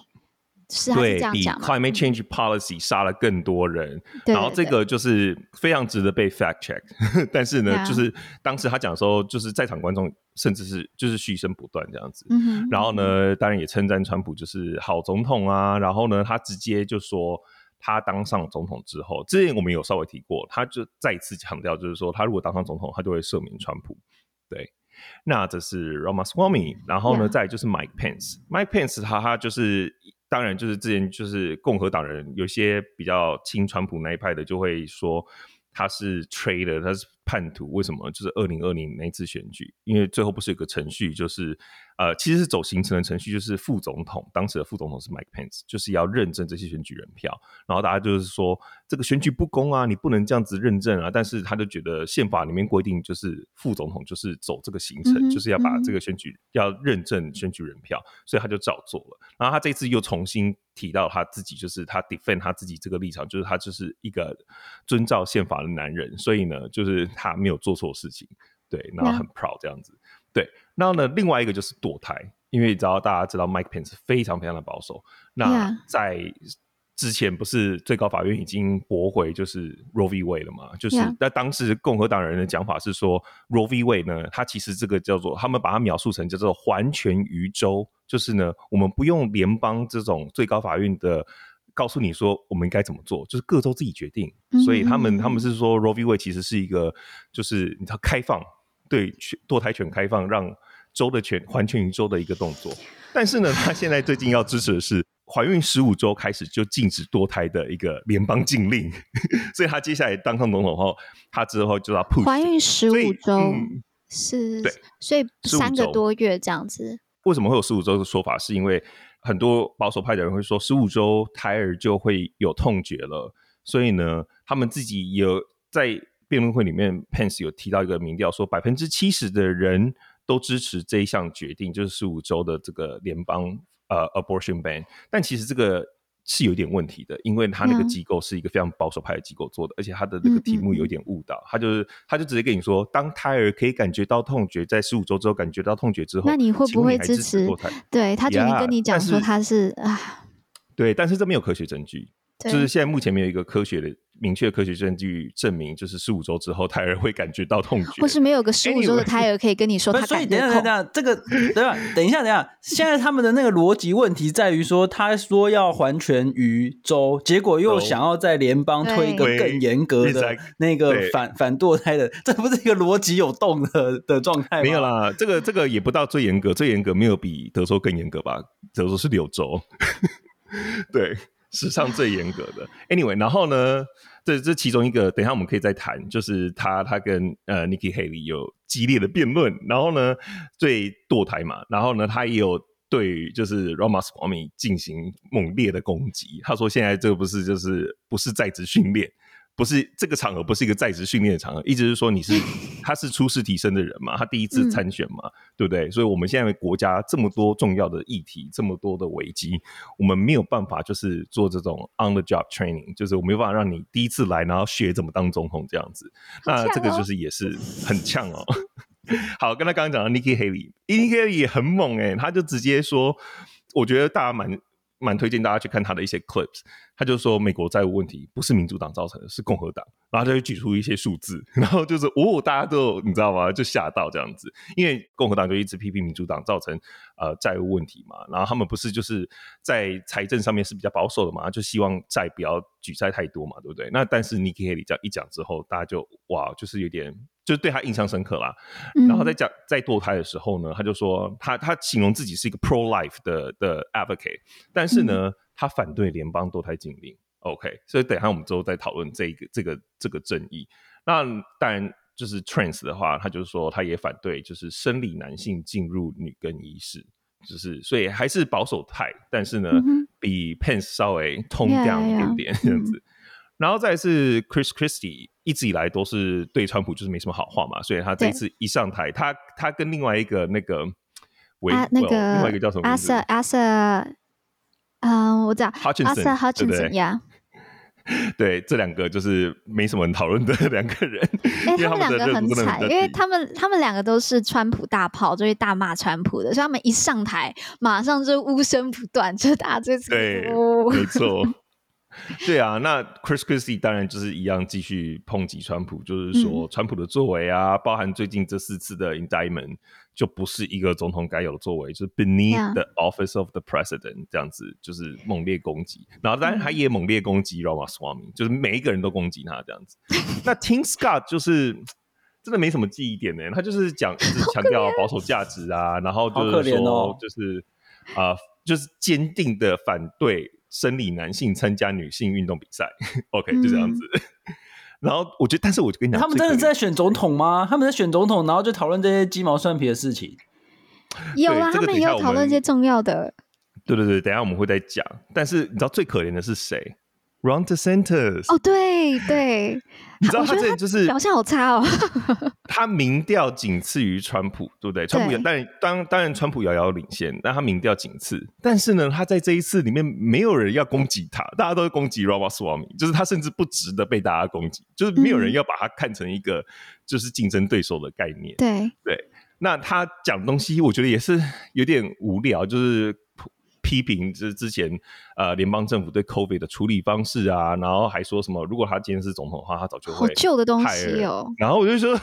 对，比 climate change policy 杀了更多人，然后这个就是非常值得被 fact check。但是呢，就是当时他讲的时候，就是在场观众甚至是就是嘘声不断这样子。然后呢，当然也称赞川普就是好总统啊。然后呢，他直接就说他当上总统之后，之前我们有稍微提过，他就再一次强调，就是说他如果当上总统，他就会赦免川普。对，那这是 Ramaswamy，然后呢，再就是 Mike Pence，Mike Pence 他他就是。当然，就是之前就是共和党人有些比较亲川普那一派的，就会说他是 traitor，他是叛徒。为什么？就是二零二零那次选举，因为最后不是有个程序，就是。呃，其实是走行程的程序，就是副总统，当时的副总统是 Mike Pence，就是要认证这些选举人票。然后大家就是说，这个选举不公啊，你不能这样子认证啊。但是他就觉得宪法里面规定，就是副总统就是走这个行程，嗯、就是要把这个选举、嗯、要认证选举人票，所以他就照做了。然后他这次又重新提到他自己，就是他 defend 他自己这个立场，就是他就是一个遵照宪法的男人，所以呢，就是他没有做错事情，对，然后很 proud 这样子。对，然后呢，另外一个就是堕胎，因为只要大家知道 Mike Pence 非常非常的保守。那在之前不是最高法院已经驳回就是 Roe v. Wade 了嘛？就是那当时共和党人的讲法是说 Roe v. Wade 呢，它其实这个叫做他们把它描述成叫做还权于州，就是呢，我们不用联邦这种最高法院的告诉你说我们应该怎么做，就是各州自己决定。嗯、所以他们他们是说 Roe v. Wade 其实是一个就是你知道开放。对堕胎权开放，让州的全环全宇宙的一个动作。但是呢，他现在最近要支持的是怀孕十五周开始就禁止堕胎的一个联邦禁令。所以他接下来当上总统后，他之后就要 push。怀孕十五周、嗯、是，对，所以三个多月这样子。为什么会有十五周的说法？是因为很多保守派的人会说，十五周胎儿就会有痛觉了。所以呢，他们自己有在。辩论会里面，Pence 有提到一个民调，说百分之七十的人都支持这一项决定，就是十五周的这个联邦呃 abortion ban。但其实这个是有点问题的，因为他那个机构是一个非常保守派的机构做的，而且他的那个题目有点误导。他就是他就直接跟你说，当胎儿可以感觉到痛觉，在十五周之后感觉到痛觉之后，那你会不会支持？对，他就跟你讲说他是啊，对，但是这没有科学证据。就是现在目前没有一个科学的明确的科学证据证明，就是十五周之后胎儿会感觉到痛觉，或是没有个十五周的胎儿可以跟你说他感觉痛。所以等一下，等一下，这个对吧？等一下，等一下，现在他们的那个逻辑问题在于说，他说要还权于州，结果又想要在联邦推一个更严格的那个反反堕胎的，这不是一个逻辑有洞的的状态吗？没有啦，这个这个也不到最严格，最严格没有比德州更严格吧？德州是柳州，对。史上最严格的，Anyway，然后呢，这这其中一个，等一下我们可以再谈，就是他他跟呃 Nikki Haley 有激烈的辩论，然后呢，最堕胎嘛，然后呢，他也有对就是 Ramaswamy 进行猛烈的攻击，他说现在这个不是就是不是在职训练。不是这个场合，不是一个在职训练的场合。意思是说，你是 他是初试提升的人嘛？他第一次参选嘛，嗯、对不对？所以，我们现在国家这么多重要的议题，这么多的危机，我们没有办法就是做这种 on the job training，就是我没有办法让你第一次来，然后学怎么当总统这样子。哦、那这个就是也是很呛哦。好，跟他刚刚讲的 Nikki Haley，Nikki Haley 也很猛哎、欸，他就直接说，我觉得大家蛮。蛮推荐大家去看他的一些 clips，他就说美国债务问题不是民主党造成的，是共和党，然后他就举出一些数字，然后就是哦，大家都你知道吗？就吓到这样子，因为共和党就一直批评民主党造成呃债务问题嘛，然后他们不是就是在财政上面是比较保守的嘛，就希望债不要举债太多嘛，对不对？那但是 Nikki Haley 这样一讲之后，大家就哇，就是有点。就是对他印象深刻啦，然后在讲在堕胎的时候呢，他就说他他形容自己是一个 pro life 的的 advocate，但是呢，他反对联邦堕胎禁令。OK，所以等一下我们之后再讨论这个这个这个争议。那当然就是 trans 的话，他就是说他也反对，就是生理男性进入女更衣室，就是所以还是保守派，但是呢，嗯、比 Pence 稍微 tone down 一点点这样子。Yeah, yeah. 然后再是 Chris Christie，一直以来都是对川普就是没什么好话嘛，所以他这一次一上台，他他跟另外一个那个，啊那个另外一个叫什么名字？Asa，Asa，嗯，我知道，Asa Hutchinson 呀。对，这两个就是没什么人讨论的 两个人。哎、欸，他们两个很惨，因为他们他们两个都是川普大炮，就是大骂川普的，所以他们一上台，马上就呼声不断，就大家这次对，没错。对啊，那 Chris Christie 当然就是一样继续抨击川普，就是说川普的作为啊，嗯、包含最近这四次的 indictment，就不是一个总统该有的作为，就是 beneath the office of the president 这样子，就是猛烈攻击。然后当然他也猛烈攻击 Ramaswamy，就是每一个人都攻击他这样子。那 Tim Scott 就是真的没什么记忆点呢，他就是讲就是强调保守价值啊，然后就是说就是啊、呃，就是坚定的反对。生理男性参加女性运动比赛，OK，就这样子。嗯、然后我觉得，但是我就跟你讲，他们真的在选总统吗？他们在选总统，然后就讨论这些鸡毛蒜皮的事情。有啊，他们也有讨论一些重要的。对对对，等一下我们会再讲。但是你知道最可怜的是谁？Ron DeSantis 哦，对对，你知道他这就是表现好差哦。他民调仅次于川普，对不对？川普当然当当然川普遥遥领先，但他民调仅次。但是呢，他在这一次里面没有人要攻击他，大家都会攻击 Ramaswamy，就是他甚至不值得被大家攻击，就是没有人要把他看成一个就是竞争对手的概念。对、嗯、对，那他讲东西，我觉得也是有点无聊，就是。批评之之前，呃，联邦政府对 COVID 的处理方式啊，然后还说什么，如果他今天是总统的话，他早就会好旧的东西哦。然后我就说，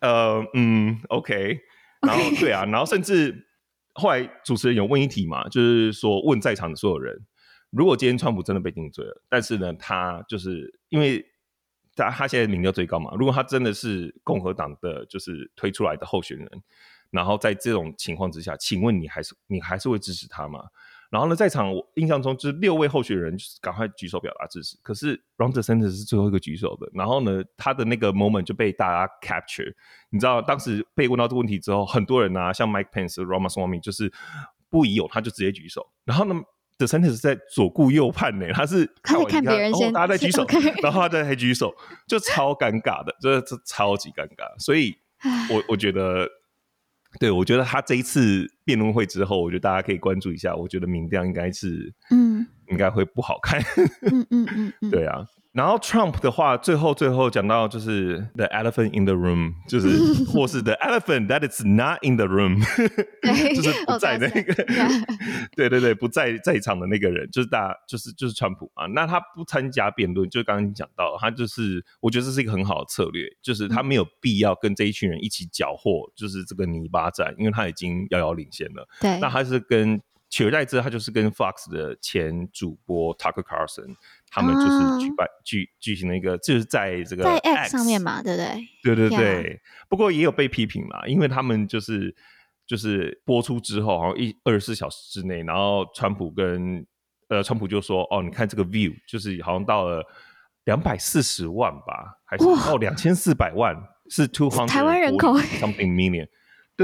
呃，嗯，OK，然后对啊，然后甚至后来主持人有问一题嘛，就是说问在场的所有人，如果今天川普真的被定罪了，但是呢，他就是因为他他现在民调最高嘛，如果他真的是共和党的就是推出来的候选人，然后在这种情况之下，请问你还是你还是会支持他吗？然后呢，在场我印象中就是六位候选人就是赶快举手表达支持，可是 Ron DeSantis 是最后一个举手的。然后呢，他的那个 moment 就被大家 capture。你知道，当时被问到这个问题之后，很多人啊，像 Mike Pence、Ramaswamy 就是不疑有他，就直接举手。然后呢，DeSantis 在左顾右盼呢，他是看别人先，大家在举手，然后他在还举手，就超尴尬的，这这超级尴尬。所以我我觉得。对，我觉得他这一次辩论会之后，我觉得大家可以关注一下。我觉得民调应该是，嗯，应该会不好看。嗯嗯嗯嗯，对啊。然后 Trump 的话，最后最后讲到就是 the elephant in the room，就是 或是 the elephant that is not in the room，就是不在那个，对 对对，不在在场的那个人，就是大就是就是川普啊。那他不参加辩论，就刚刚你讲到，他就是我觉得这是一个很好的策略，就是他没有必要跟这一群人一起搅和，就是这个泥巴战，因为他已经遥遥领先了。对，那他是跟取而代之，他就是跟 Fox 的前主播 Tucker Carlson。他们就是举办举举行了一个，就是在这个在 X 上面嘛，对不对？对对对。Yeah. 不过也有被批评嘛，因为他们就是就是播出之后，好像一二十四小时之内，然后川普跟呃川普就说：“哦，你看这个 view，就是好像到了两百四十万吧，还是哦两千四百万，是 two hundred 台湾人口 something million。”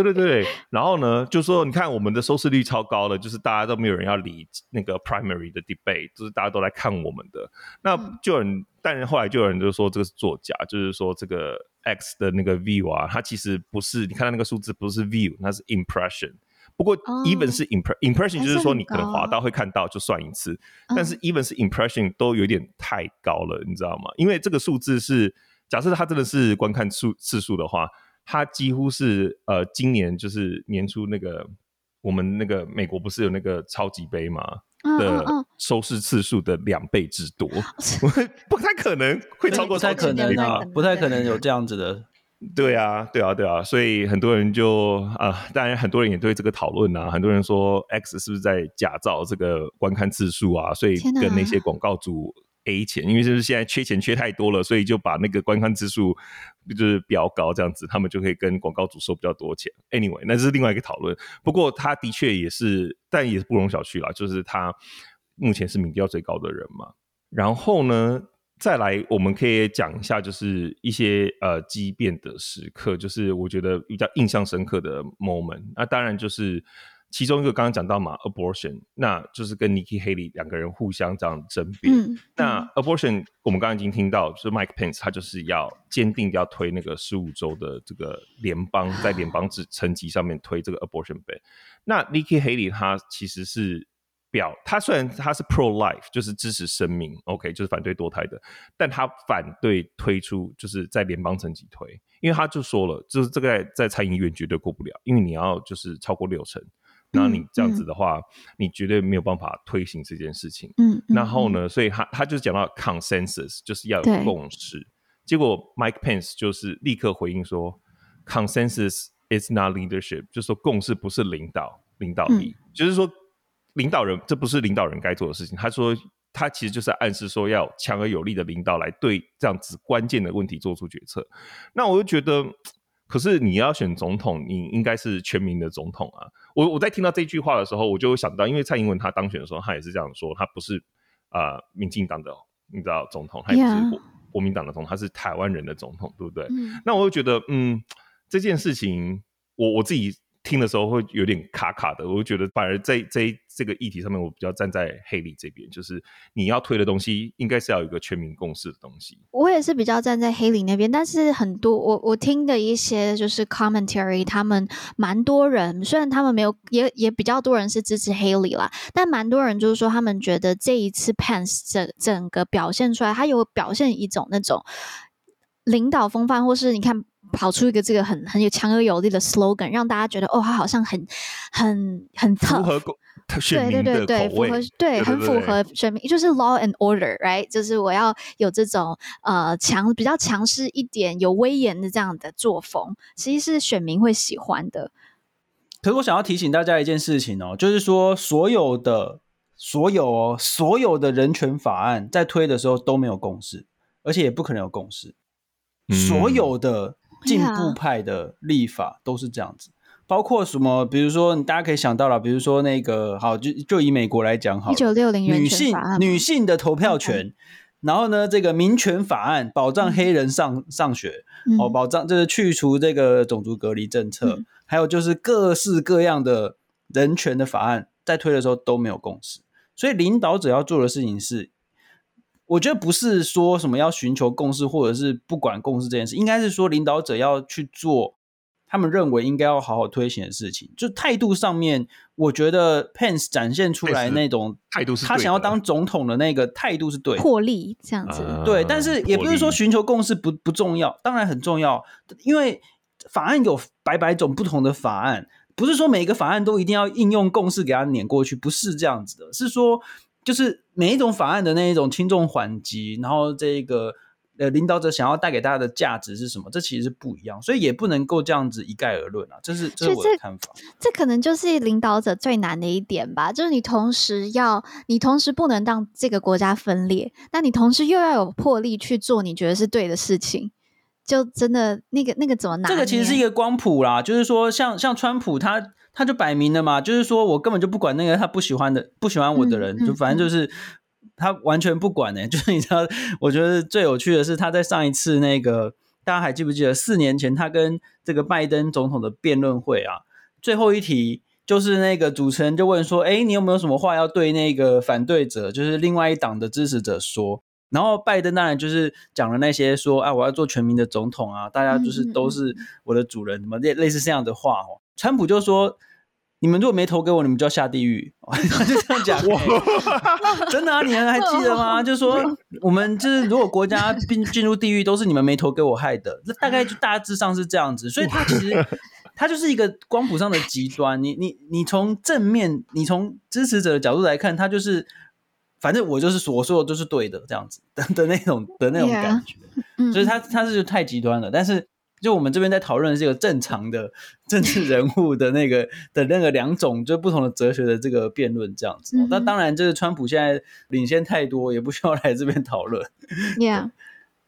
对对对，然后呢，就说你看我们的收视率超高的，就是大家都没有人要理那个 primary 的 debate，就是大家都来看我们的。那就有人，但是后来就有人就说这个是作假，就是说这个 X 的那个 view 啊，它其实不是，你看到那个数字不是 view，它是 impression。不过 even 是 impre impression，就是说你可能滑到会看到就算一次，但是 even 是 impression 都有点太高了，你知道吗？因为这个数字是假设它真的是观看数次数的话。它几乎是呃，今年就是年初那个我们那个美国不是有那个超级杯嘛的收视次数的两倍之多，不太可能会超过，不太可能啊，不太可能有这样子的。对啊，对啊，对啊，所以很多人就啊、呃，当然很多人也对这个讨论啊，很多人说 X 是不是在假造这个观看次数啊，所以跟那些广告主。A 钱，因为就是现在缺钱缺太多了，所以就把那个观看次数就是飙高，这样子他们就可以跟广告主收比较多钱。Anyway，那是另外一个讨论。不过他的确也是，但也是不容小觑啦，就是他目前是民调最高的人嘛。然后呢，再来我们可以讲一下，就是一些呃激变的时刻，就是我觉得比较印象深刻的 moment。那当然就是。其中一个刚刚讲到嘛，abortion，那就是跟 Nikki Haley 两个人互相这样争辩。嗯、那 abortion 我们刚刚已经听到，就是 Mike Pence 他就是要坚定要推那个十五州的这个联邦，在联邦制层级上面推这个 abortion ban。那 Nikki Haley 他其实是表，他虽然他是 pro life，就是支持生命，OK，就是反对堕胎的，但他反对推出就是在联邦层级推，因为他就说了，就是这个在在参议院绝对过不了，因为你要就是超过六成。那你这样子的话，你绝对没有办法推行这件事情。嗯，嗯然后呢，所以他他就讲到 consensus，就是要有共识。结果 Mike Pence 就是立刻回应说，consensus is not leadership，就是说共识不是领导领导力，嗯、就是说领导人这不是领导人该做的事情。他说他其实就是暗示说要强而有力的领导来对这样子关键的问题做出决策。那我就觉得。可是你要选总统，你应该是全民的总统啊！我我在听到这句话的时候，我就会想到，因为蔡英文他当选的时候，他也是这样说，他不是啊、呃、民进党的，你知道总统，他也不是国国民党的总统，他是台湾人的总统，对不对？嗯、那我就觉得，嗯，这件事情，我我自己。听的时候会有点卡卡的，我就觉得反而在这这个议题上面，我比较站在黑里这边，就是你要推的东西，应该是要有一个全民共识的东西。我也是比较站在黑里那边，但是很多我我听的一些就是 commentary，他们蛮多人，虽然他们没有，也也比较多人是支持黑里啦，但蛮多人就是说，他们觉得这一次 Pence 整整个表现出来，他有表现一种那种领导风范，或是你看。跑出一个这个很很有强而有力的 slogan，让大家觉得哦，他好像很很很符合对对对对，符合对，对很符合选民，就是 law and order，right？就是我要有这种呃强比较强势一点、有威严的这样的作风，其实是选民会喜欢的。可是我想要提醒大家一件事情哦，就是说所有的所有哦所有的人权法案在推的时候都没有共识，而且也不可能有共识，嗯、所有的。进步派的立法都是这样子，包括什么？比如说，大家可以想到了，比如说那个，好，就就以美国来讲，好，一九六零女性女性的投票权，然后呢，这个民权法案保障黑人上上学，哦，保障就是去除这个种族隔离政策，还有就是各式各样的人权的法案，在推的时候都没有共识，所以领导者要做的事情是。我觉得不是说什么要寻求共识，或者是不管共识这件事，应该是说领导者要去做他们认为应该要好好推行的事情。就态度上面，我觉得 Pence 展现出来那种态度是，他想要当总统的那个态度是对的，魄力这样子。对，但是也不是说寻求共识不不重要，当然很重要，因为法案有百百种不同的法案，不是说每一个法案都一定要应用共识给他碾过去，不是这样子的，是说。就是每一种法案的那一种轻重缓急，然后这个呃领导者想要带给大家的价值是什么？这其实是不一样，所以也不能够这样子一概而论啊。这是这是我的看法。这可能就是领导者最难的一点吧，就是你同时要，你同时不能让这个国家分裂，那你同时又要有魄力去做你觉得是对的事情，就真的那个那个怎么拿？这个其实是一个光谱啦，就是说像像川普他。他就摆明了嘛，就是说我根本就不管那个他不喜欢的、不喜欢我的人，嗯、就反正就是他完全不管呢、欸。就是你知道，我觉得最有趣的是他在上一次那个，大家还记不记得四年前他跟这个拜登总统的辩论会啊？最后一题就是那个主持人就问说：“哎，你有没有什么话要对那个反对者，就是另外一党的支持者说？”然后拜登当然就是讲了那些说：“啊，我要做全民的总统啊，大家就是都是我的主人，什么类类似这样的话哦。”川普就说。你们如果没投给我，你们就要下地狱。他就这样讲，真的啊？你们还记得吗？就是说，我们就是如果国家进进入地狱，都是你们没投给我害的。那大概就大致上是这样子。所以，他其实他就是一个光谱上的极端。你你你从正面，你从支持者的角度来看，他就是反正我就是我说的都是对的这样子的的那种的那种感觉。所以他他是就太极端了，但是。就我们这边在讨论的这个正常的 政治人物的那个的那个两种就不同的哲学的这个辩论这样子，那、嗯、当然就是川普现在领先太多，也不需要来这边讨论。Yeah，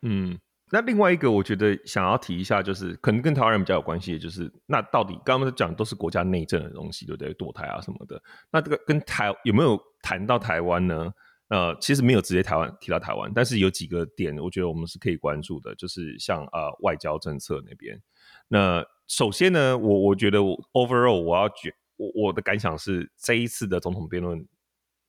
嗯，那另外一个，我觉得想要提一下，就是可能跟台湾人比较有关系的，就是那到底刚刚讲的都是国家内政的东西，对不对？堕胎啊什么的，那这个跟台有没有谈到台湾呢？呃，其实没有直接台湾提到台湾，但是有几个点，我觉得我们是可以关注的，就是像呃外交政策那边。那首先呢，我我觉得我 overall 我要觉我我的感想是，这一次的总统辩论，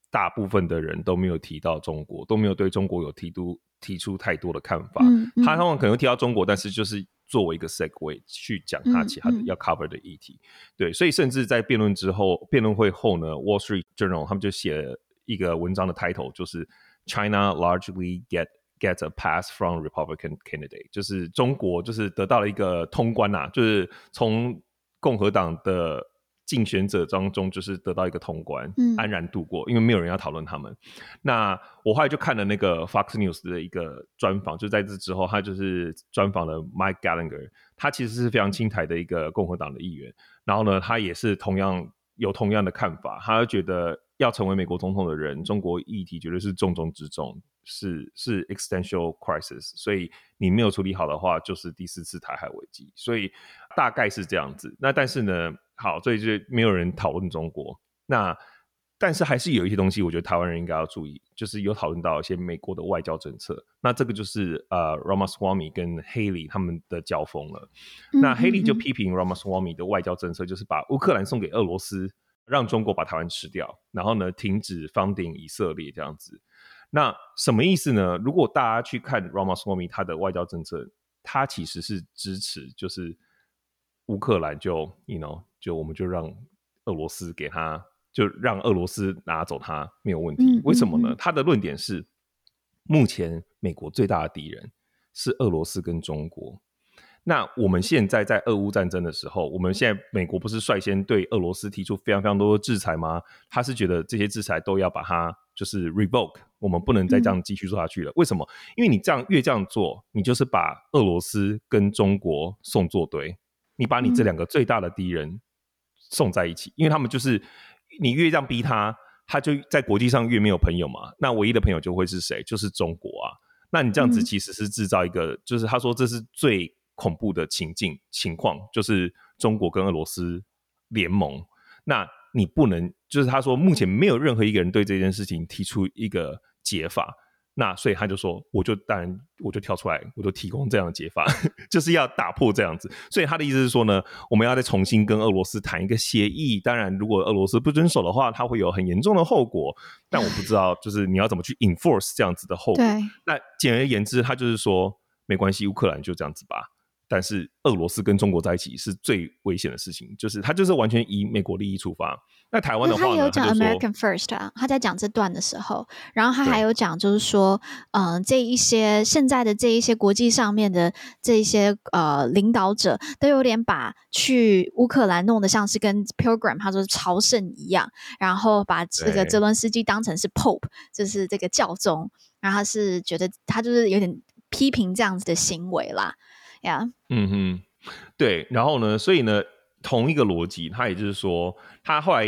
大部分的人都没有提到中国，都没有对中国有提出提出太多的看法。嗯嗯、他通常可能会提到中国，但是就是作为一个 segue 去讲他其他的要 cover 的议题。对，所以甚至在辩论之后，辩论会后呢，Wall Street Journal 他们就写了一个文章的 title，就是 China largely get get a pass from Republican candidate，就是中国就是得到了一个通关呐、啊，就是从共和党的。竞选者当中，就是得到一个通关，嗯、安然度过，因为没有人要讨论他们。那我后来就看了那个 Fox News 的一个专访，就在这之后，他就是专访了 Mike Gallagher，他其实是非常亲台的一个共和党的议员。然后呢，他也是同样有同样的看法，他觉得要成为美国总统的人，中国议题绝对是重中之重，是是 existential crisis，所以你没有处理好的话，就是第四次台海危机。所以大概是这样子。那但是呢？好，所以就没有人讨论中国。那但是还是有一些东西，我觉得台湾人应该要注意，就是有讨论到一些美国的外交政策。那这个就是呃，Ramaswamy 跟 Haley 他们的交锋了。嗯、那 Haley 就批评 Ramaswamy 的外交政策，就是把乌克兰送给俄罗斯，让中国把台湾吃掉，然后呢，停止 funding 以色列这样子。那什么意思呢？如果大家去看 Ramaswamy 他的外交政策，他其实是支持，就是乌克兰就，you know。就我们就让俄罗斯给他，就让俄罗斯拿走它没有问题。嗯、为什么呢？嗯、他的论点是，目前美国最大的敌人是俄罗斯跟中国。那我们现在在俄乌战争的时候，我们现在美国不是率先对俄罗斯提出非常非常多的制裁吗？他是觉得这些制裁都要把它就是 revoke，我们不能再这样继续做下去了。嗯、为什么？因为你这样越这样做，你就是把俄罗斯跟中国送作堆，你把你这两个最大的敌人。送在一起，因为他们就是你越这样逼他，他就在国际上越没有朋友嘛。那唯一的朋友就会是谁？就是中国啊。那你这样子其实是制造一个，嗯、就是他说这是最恐怖的情境情况，就是中国跟俄罗斯联盟。那你不能，就是他说目前没有任何一个人对这件事情提出一个解法。那所以他就说，我就当然我就跳出来，我就提供这样的解法，就是要打破这样子。所以他的意思是说呢，我们要再重新跟俄罗斯谈一个协议。当然，如果俄罗斯不遵守的话，它会有很严重的后果。但我不知道，就是你要怎么去 enforce 这样子的后果。对那简而言之，他就是说，没关系，乌克兰就这样子吧。但是俄罗斯跟中国在一起是最危险的事情，就是他就是完全以美国利益出发。那台湾的话呢，他也有讲 American First 啊，他在讲这段的时候，然后他还有讲就是说，嗯、呃，这一些现在的这一些国际上面的这一些呃领导者，都有点把去乌克兰弄得像是跟 Pilgrim 他说朝圣一样，然后把这个泽伦斯基当成是 Pope，就是这个教宗，然后他是觉得他就是有点批评这样子的行为啦。呀，Yeah. 嗯哼，对，然后呢，所以呢，同一个逻辑，他也就是说，他后来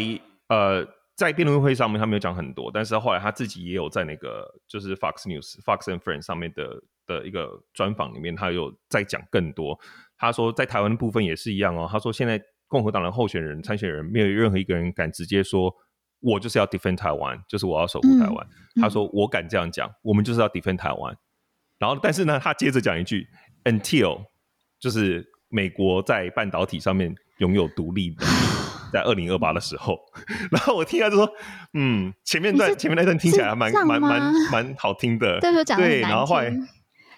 呃，在辩论会上面他没有讲很多，但是后来他自己也有在那个就是 Fox News、Fox and Friends 上面的的一个专访里面，他有在讲更多。他说，在台湾的部分也是一样哦。他说，现在共和党的候选人、参选人，没有任何一个人敢直接说，我就是要 defend 台湾，就是我要守护台湾。嗯、他说，我敢这样讲，我们就是要 defend 台湾。然后，但是呢，他接着讲一句。Until 就是美国在半导体上面拥有独立的，在二零二八的时候，然后我听他就说，嗯，前面段前面那段听起来还蛮蛮蛮蛮好听的，对，对，然后后来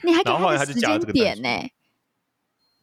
你还然后后来他就加了这个点呢。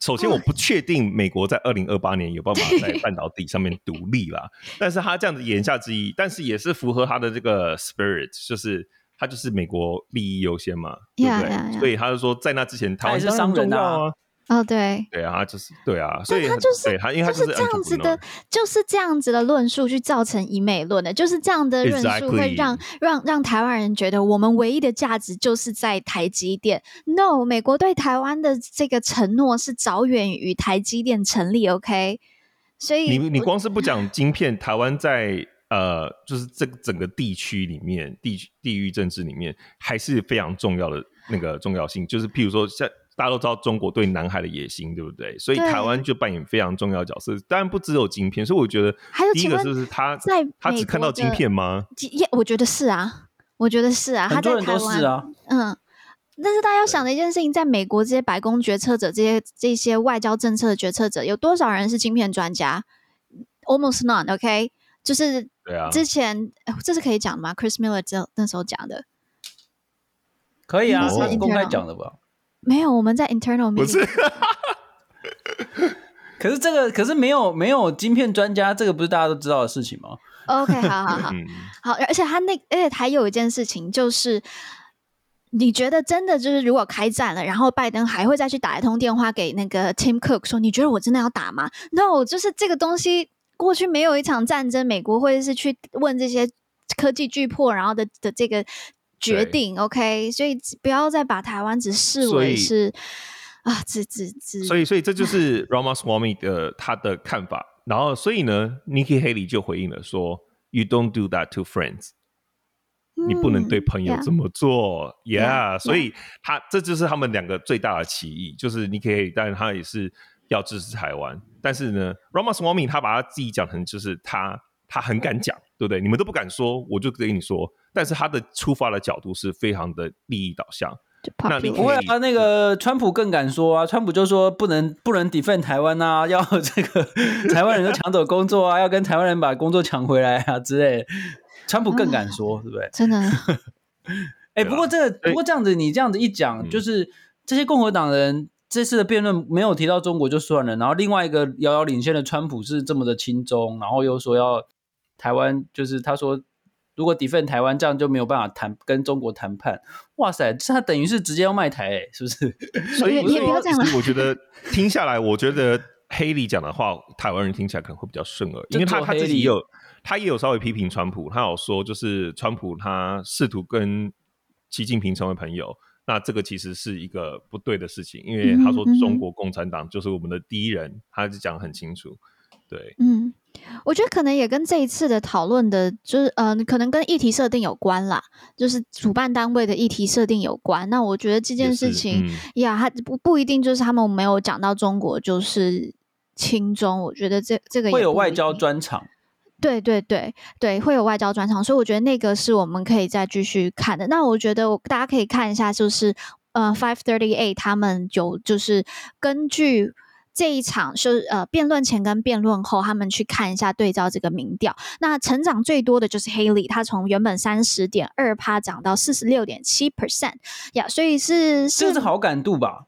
首先，我不确定美国在二零二八年有办法 在半导体上面独立啦，但是他这样子言下之意，但是也是符合他的这个 spirit，就是。他就是美国利益优先嘛，yeah, 对不对？Yeah, yeah. 所以他就说，在那之前，台湾是商人啊。哦，对，对啊，就是对啊，所以他就是对他，因为他就是这样子的，就是这样子的论述去造成以美论的，就是这样的论述会让 Exactly. 让让台湾人觉得我们唯一的价值就是在台积电。No，美国对台湾的这个承诺是早远于台积电成立。OK，所以你你光是不讲晶片，台湾在。呃，就是这个整个地区里面，地地域政治里面还是非常重要的那个重要性。就是譬如说，像大家都知道中国对南海的野心，对不对？所以台湾就扮演非常重要的角色。当然不只有晶片，所以我觉得第一个就是他在他只看到晶片吗？我觉得是啊，我觉得是啊，他在台湾啊，嗯。但是大家要想的一件事情，在美国这些白宫决策者、这些这些外交政策的决策者，有多少人是晶片专家？Almost none。OK，就是对啊。之前这是可以讲的吗？Chris Miller 这那时候讲的，可以啊，他是公开讲的吧？没有，我们在 internal 不是。可是这个，可是没有没有晶片专家，这个不是大家都知道的事情吗？OK，好好好，好，而且他那而且还有一件事情就是。你觉得真的就是如果开战了，然后拜登还会再去打一通电话给那个 Tim Cook 说，你觉得我真的要打吗？No，就是这个东西过去没有一场战争，美国会是去问这些科技巨破，然后的的这个决定。OK，所以不要再把台湾只视为是啊，只只只。所以，所以这就是 Ramaswamy 的他的看法。然后，所以呢，Nikki Haley 就回应了说：“You don't do that to friends。”你不能对朋友这么做，Yeah，所以他这就是他们两个最大的歧义，就是你可以，但是他也是要支持台湾，但是呢，Ramaswamy 他把他自己讲成就是他他很敢讲，对不对？你们都不敢说，我就跟你说，但是他的出发的角度是非常的利益导向。那你不会啊？那个川普更敢说啊，川普就说不能不能 defend 台湾啊，要这个 台湾人都抢走工作啊，要跟台湾人把工作抢回来啊之类的。川普更敢说，对不对？真的。哎，不过这个，不过这样子，你这样子一讲，就是这些共和党人这次的辩论没有提到中国就算了，然后另外一个遥遥领先的川普是这么的轻中，然后又说要台湾，就是他说如果 defend 台湾，这样就没有办法谈跟中国谈判。哇塞，这他等于是直接要卖台，欸，是不是？所以你也不要这样。我觉得听下来，我觉得黑利讲的话，台湾人听起来可能会比较顺耳，因为他他自己有。他也有稍微批评川普，他有说就是川普他试图跟习近平成为朋友，那这个其实是一个不对的事情，因为他说中国共产党就是我们的敌人，嗯嗯，他就讲得很清楚。对，嗯，我觉得可能也跟这一次的讨论的，就是呃，可能跟议题设定有关啦，就是主办单位的议题设定有关。那我觉得这件事情，嗯、呀，他不不一定就是他们没有讲到中国就是亲中，我觉得这这个也会有外交专场。对对对对，会有外交专场，所以我觉得那个是我们可以再继续看的。那我觉得大家可以看一下，就是呃，Five Thirty Eight 他们有就是根据这一场是呃辩论前跟辩论后，他们去看一下对照这个民调。那成长最多的就是 Haley，他从原本三十点二趴涨到四十六点七 percent 呀，所以是是这是好感度吧？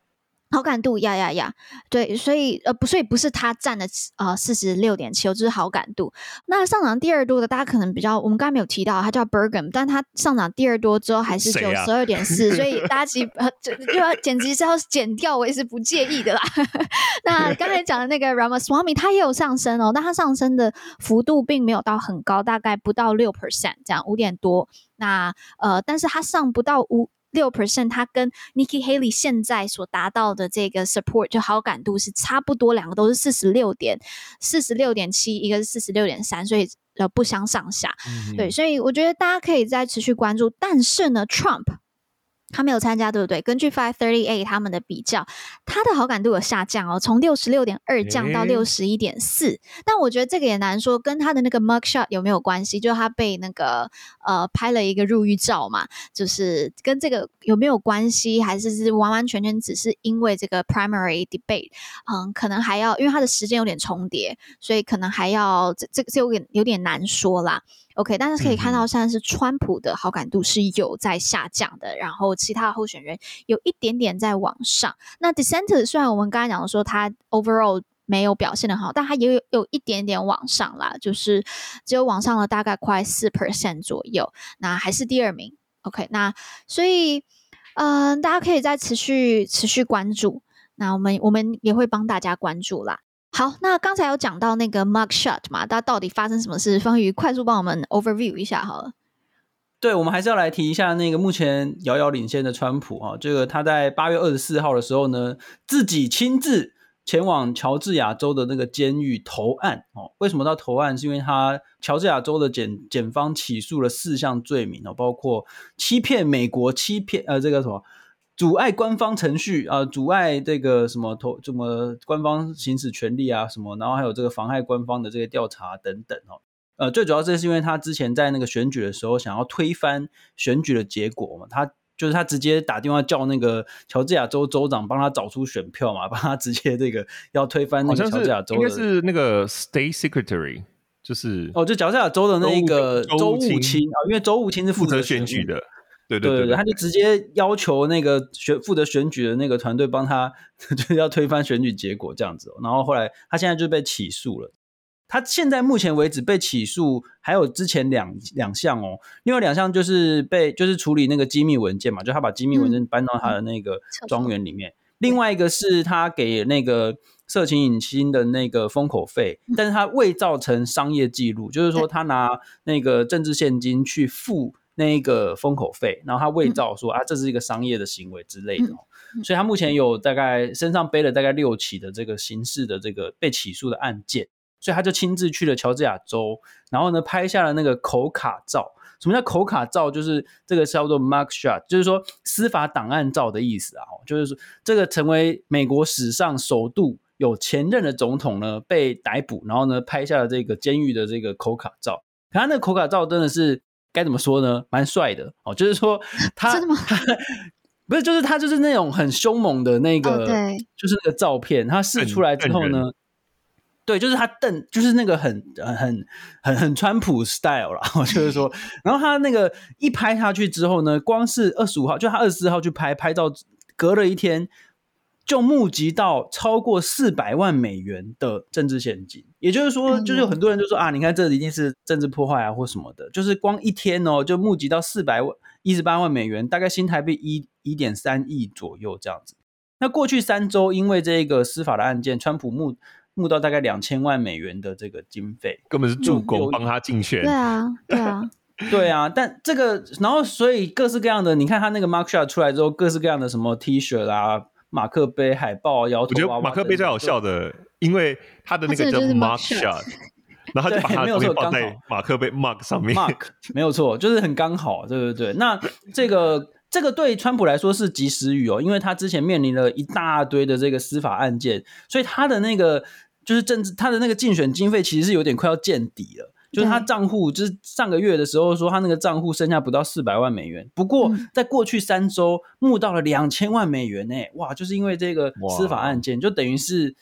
好感度呀呀呀，对，所以呃不，所以不是他占了呃四十六点七，就是好感度。那上涨第二多的，大家可能比较，我们刚才没有提到，它叫 Bergam，但它上涨第二多之后还是只有十二点四，所以 大家其实呃就就要剪辑是要剪掉，我也是不介意的啦。那刚才讲的那个 Ramaswamy，他也有上升哦，但它上升的幅度并没有到很高，大概不到六 percent 这样，五点多。那呃，但是它上不到五。六 percent，他跟 Nikki Haley 现在所达到的这个 support 就好感度是差不多，两个都是四十六点四十六点七，一个是四十六点三，所以呃不相上下。嗯、对，所以我觉得大家可以再持续关注。但是呢，Trump。他没有参加，对不对？根据 Five Thirty Eight 他们的比较，他的好感度有下降哦，从六十六点二降到六十一点四。但我觉得这个也难说，跟他的那个 mugshot 有没有关系？就是他被那个呃拍了一个入狱照嘛，就是跟这个有没有关系？还是是完完全全只是因为这个 primary debate？嗯，可能还要因为他的时间有点重叠，所以可能还要这这个有点有点难说啦。OK，但是可以看到，现在是川普的好感度是有在下降的，嗯、然后其他候选人有一点点在往上。那 DeSantis 虽然我们刚才讲的说他 overall 没有表现的很好，但他也有有一点点往上啦，就是只有往上了大概快四 percent 左右，那还是第二名。OK，那所以嗯、呃，大家可以再持续持续关注，那我们我们也会帮大家关注啦。好，那刚才有讲到那个 mugshot 嘛，大家到底发生什么事？方宇快速帮我们 overview 一下好了。对，我们还是要来提一下那个目前遥遥领先的川普啊，这个他在八月二十四号的时候呢，自己亲自前往乔治亚州的那个监狱投案哦。为什么到投案？是因为他乔治亚州的检检方起诉了四项罪名哦，包括欺骗美国、欺骗呃这个什么阻碍官方程序啊，阻碍这个什么投什么官方行使权利啊什么，然后还有这个妨害官方的这个调查等等哦。呃，最主要这是因为他之前在那个选举的时候想要推翻选举的结果嘛，他就是他直接打电话叫那个乔治亚州州长帮他找出选票嘛，帮他直接这个要推翻那个乔治亚州的，应该是那个 State Secretary，就是哦，就乔治亚州的那个州务卿啊，因为州务卿是负责选举的。对对对，对，他就直接要求那个选负责选举的那个团队帮他，就是要推翻选举结果这样子。然后后来他现在就被起诉了。他现在目前为止被起诉还有之前两两项哦，另外两项就是被就是处理那个机密文件嘛，就他把机密文件搬到他的那个庄园里面。嗯、另外一个是他给那个色情影星的那个封口费，但是他未造成商业记录，就是说他拿那个政治现金去付。那一个封口费，然后他伪造说、嗯、啊，这是一个商业的行为之类的、嗯，所以他目前有大概身上背了大概六起的这个刑事的这个被起诉的案件，所以他就亲自去了乔治亚州，然后呢拍下了那个口卡照。什么叫口卡照？就是这个叫做 mark shot，就是说司法档案照的意思啊，就是说这个成为美国史上首度有前任的总统呢被逮捕，然后呢拍下了这个监狱的这个口卡照。可他那个口卡照真的是。该怎么说呢？蛮帅的哦，就是说 他真的吗？不是，就是他就是那种很凶猛的那个，哦、对，就是那个照片，他试出来之后呢，对，就是他瞪，就是那个很很很很川普 style 啦，就是说，然后他那个一拍下去之后呢，光是二十五号，就他二十四号去拍，拍照隔了一天。就募集到超过四百万美元的政治献金，也就是说，就是有很多人就说啊，你看这一定是政治破坏啊，或什么的。就是光一天哦，就募集到四百万一十八万美元，大概新台币一一点三亿左右这样子。那过去三周，因为这个司法的案件，川普募募到大概两千万美元的这个经费，根本是助攻帮他竞选。对啊，对啊，对啊。但这个，然后所以各式各样的，你看他那个 Mark Shot 出来之后，各式各样的什么 T 恤啦。马克杯、海报、摇头娃娃，我觉得马克杯最好笑的，因为他的那个叫 Mark shot，然后他就把它东西放在马克杯 Mark 上面，Mark 没有错，就是很刚好，对对对。那这个这个对川普来说是及时雨哦，因为他之前面临了一大堆的这个司法案件，所以他的那个就是政治，他的那个竞选经费其实是有点快要见底了。就是他账户，就是上个月的时候说他那个账户剩下不到四百万美元。不过在过去三周募到了两千万美元呢，哇！就是因为这个司法案件，就等于是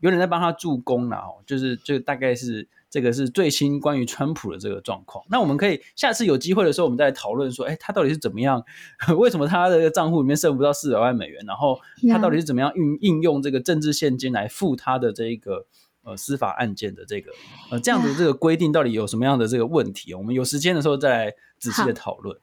有人在帮他助攻了哦。就是就大概是这个是最新关于川普的这个状况。那我们可以下次有机会的时候，我们再来讨论说，哎，他到底是怎么样？为什么他的账户里面剩不到四百万美元？然后他到底是怎么样运应用这个政治现金来付他的这一个？呃，司法案件的这个呃，这样的这个规定到底有什么样的这个问题我们有时间的时候再来仔细的讨论。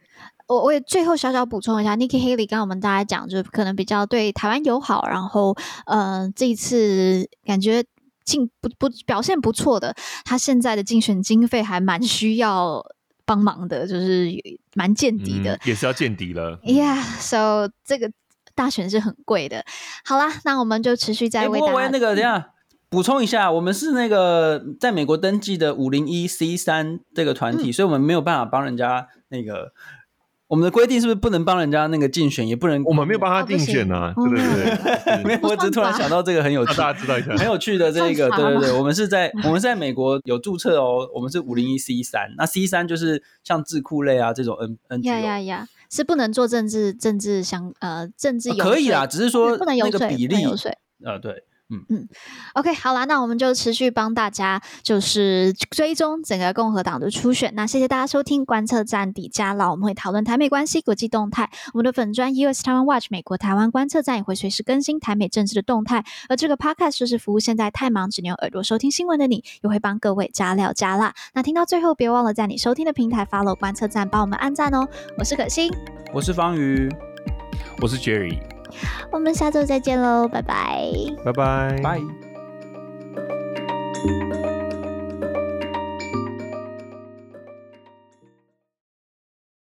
我我也最后小小补充一下，Nikki Haley 刚刚我们大家讲，就是可能比较对台湾友好，然后呃，这一次感觉进不不表现不错的，他现在的竞选经费还蛮需要帮忙的，就是蛮见底的，嗯，也是要见底了。Yeah，so 这个大选是很贵的。好啦，那我们就持续在为大家，欸，那个等下。补充一下，我们是那个在美国登记的五零一 C 三这个团体，嗯，所以我们没有办法帮人家那个。我们的规定是不是不能帮人家那个竞选，也不能？我们没有帮他竞选啊，对对对。没有，我只是突然想到这个很有趣，大家知道一下，很有趣的这个，对对对。我们是在我们是在美国有注册哦，我们是五零一 C 三，那 C 三就是像智库类啊这种 N N G 呀呀呀，是不能做政治政治相呃政治可以啦，只是说那个比例呃对。嗯嗯，OK，好啦，那我们就持续帮大家就是追踪整个共和党的初选。那谢谢大家收听观测站底加老，我们会讨论台美关系、国际动态。我们的粉专 US Taiwan Watch 美国台湾观测站也会随时更新台美政治的动态。而这个 Podcast 就是服务现在太忙只能用耳朵收听新闻的你，也会帮各位加料加辣。那听到最后，别忘了在你收听的平台 Follow 观测站，帮我们按赞哦。我是可心，我是方瑜，我是 Jerry。我们下周再见喽，拜拜，拜拜，拜。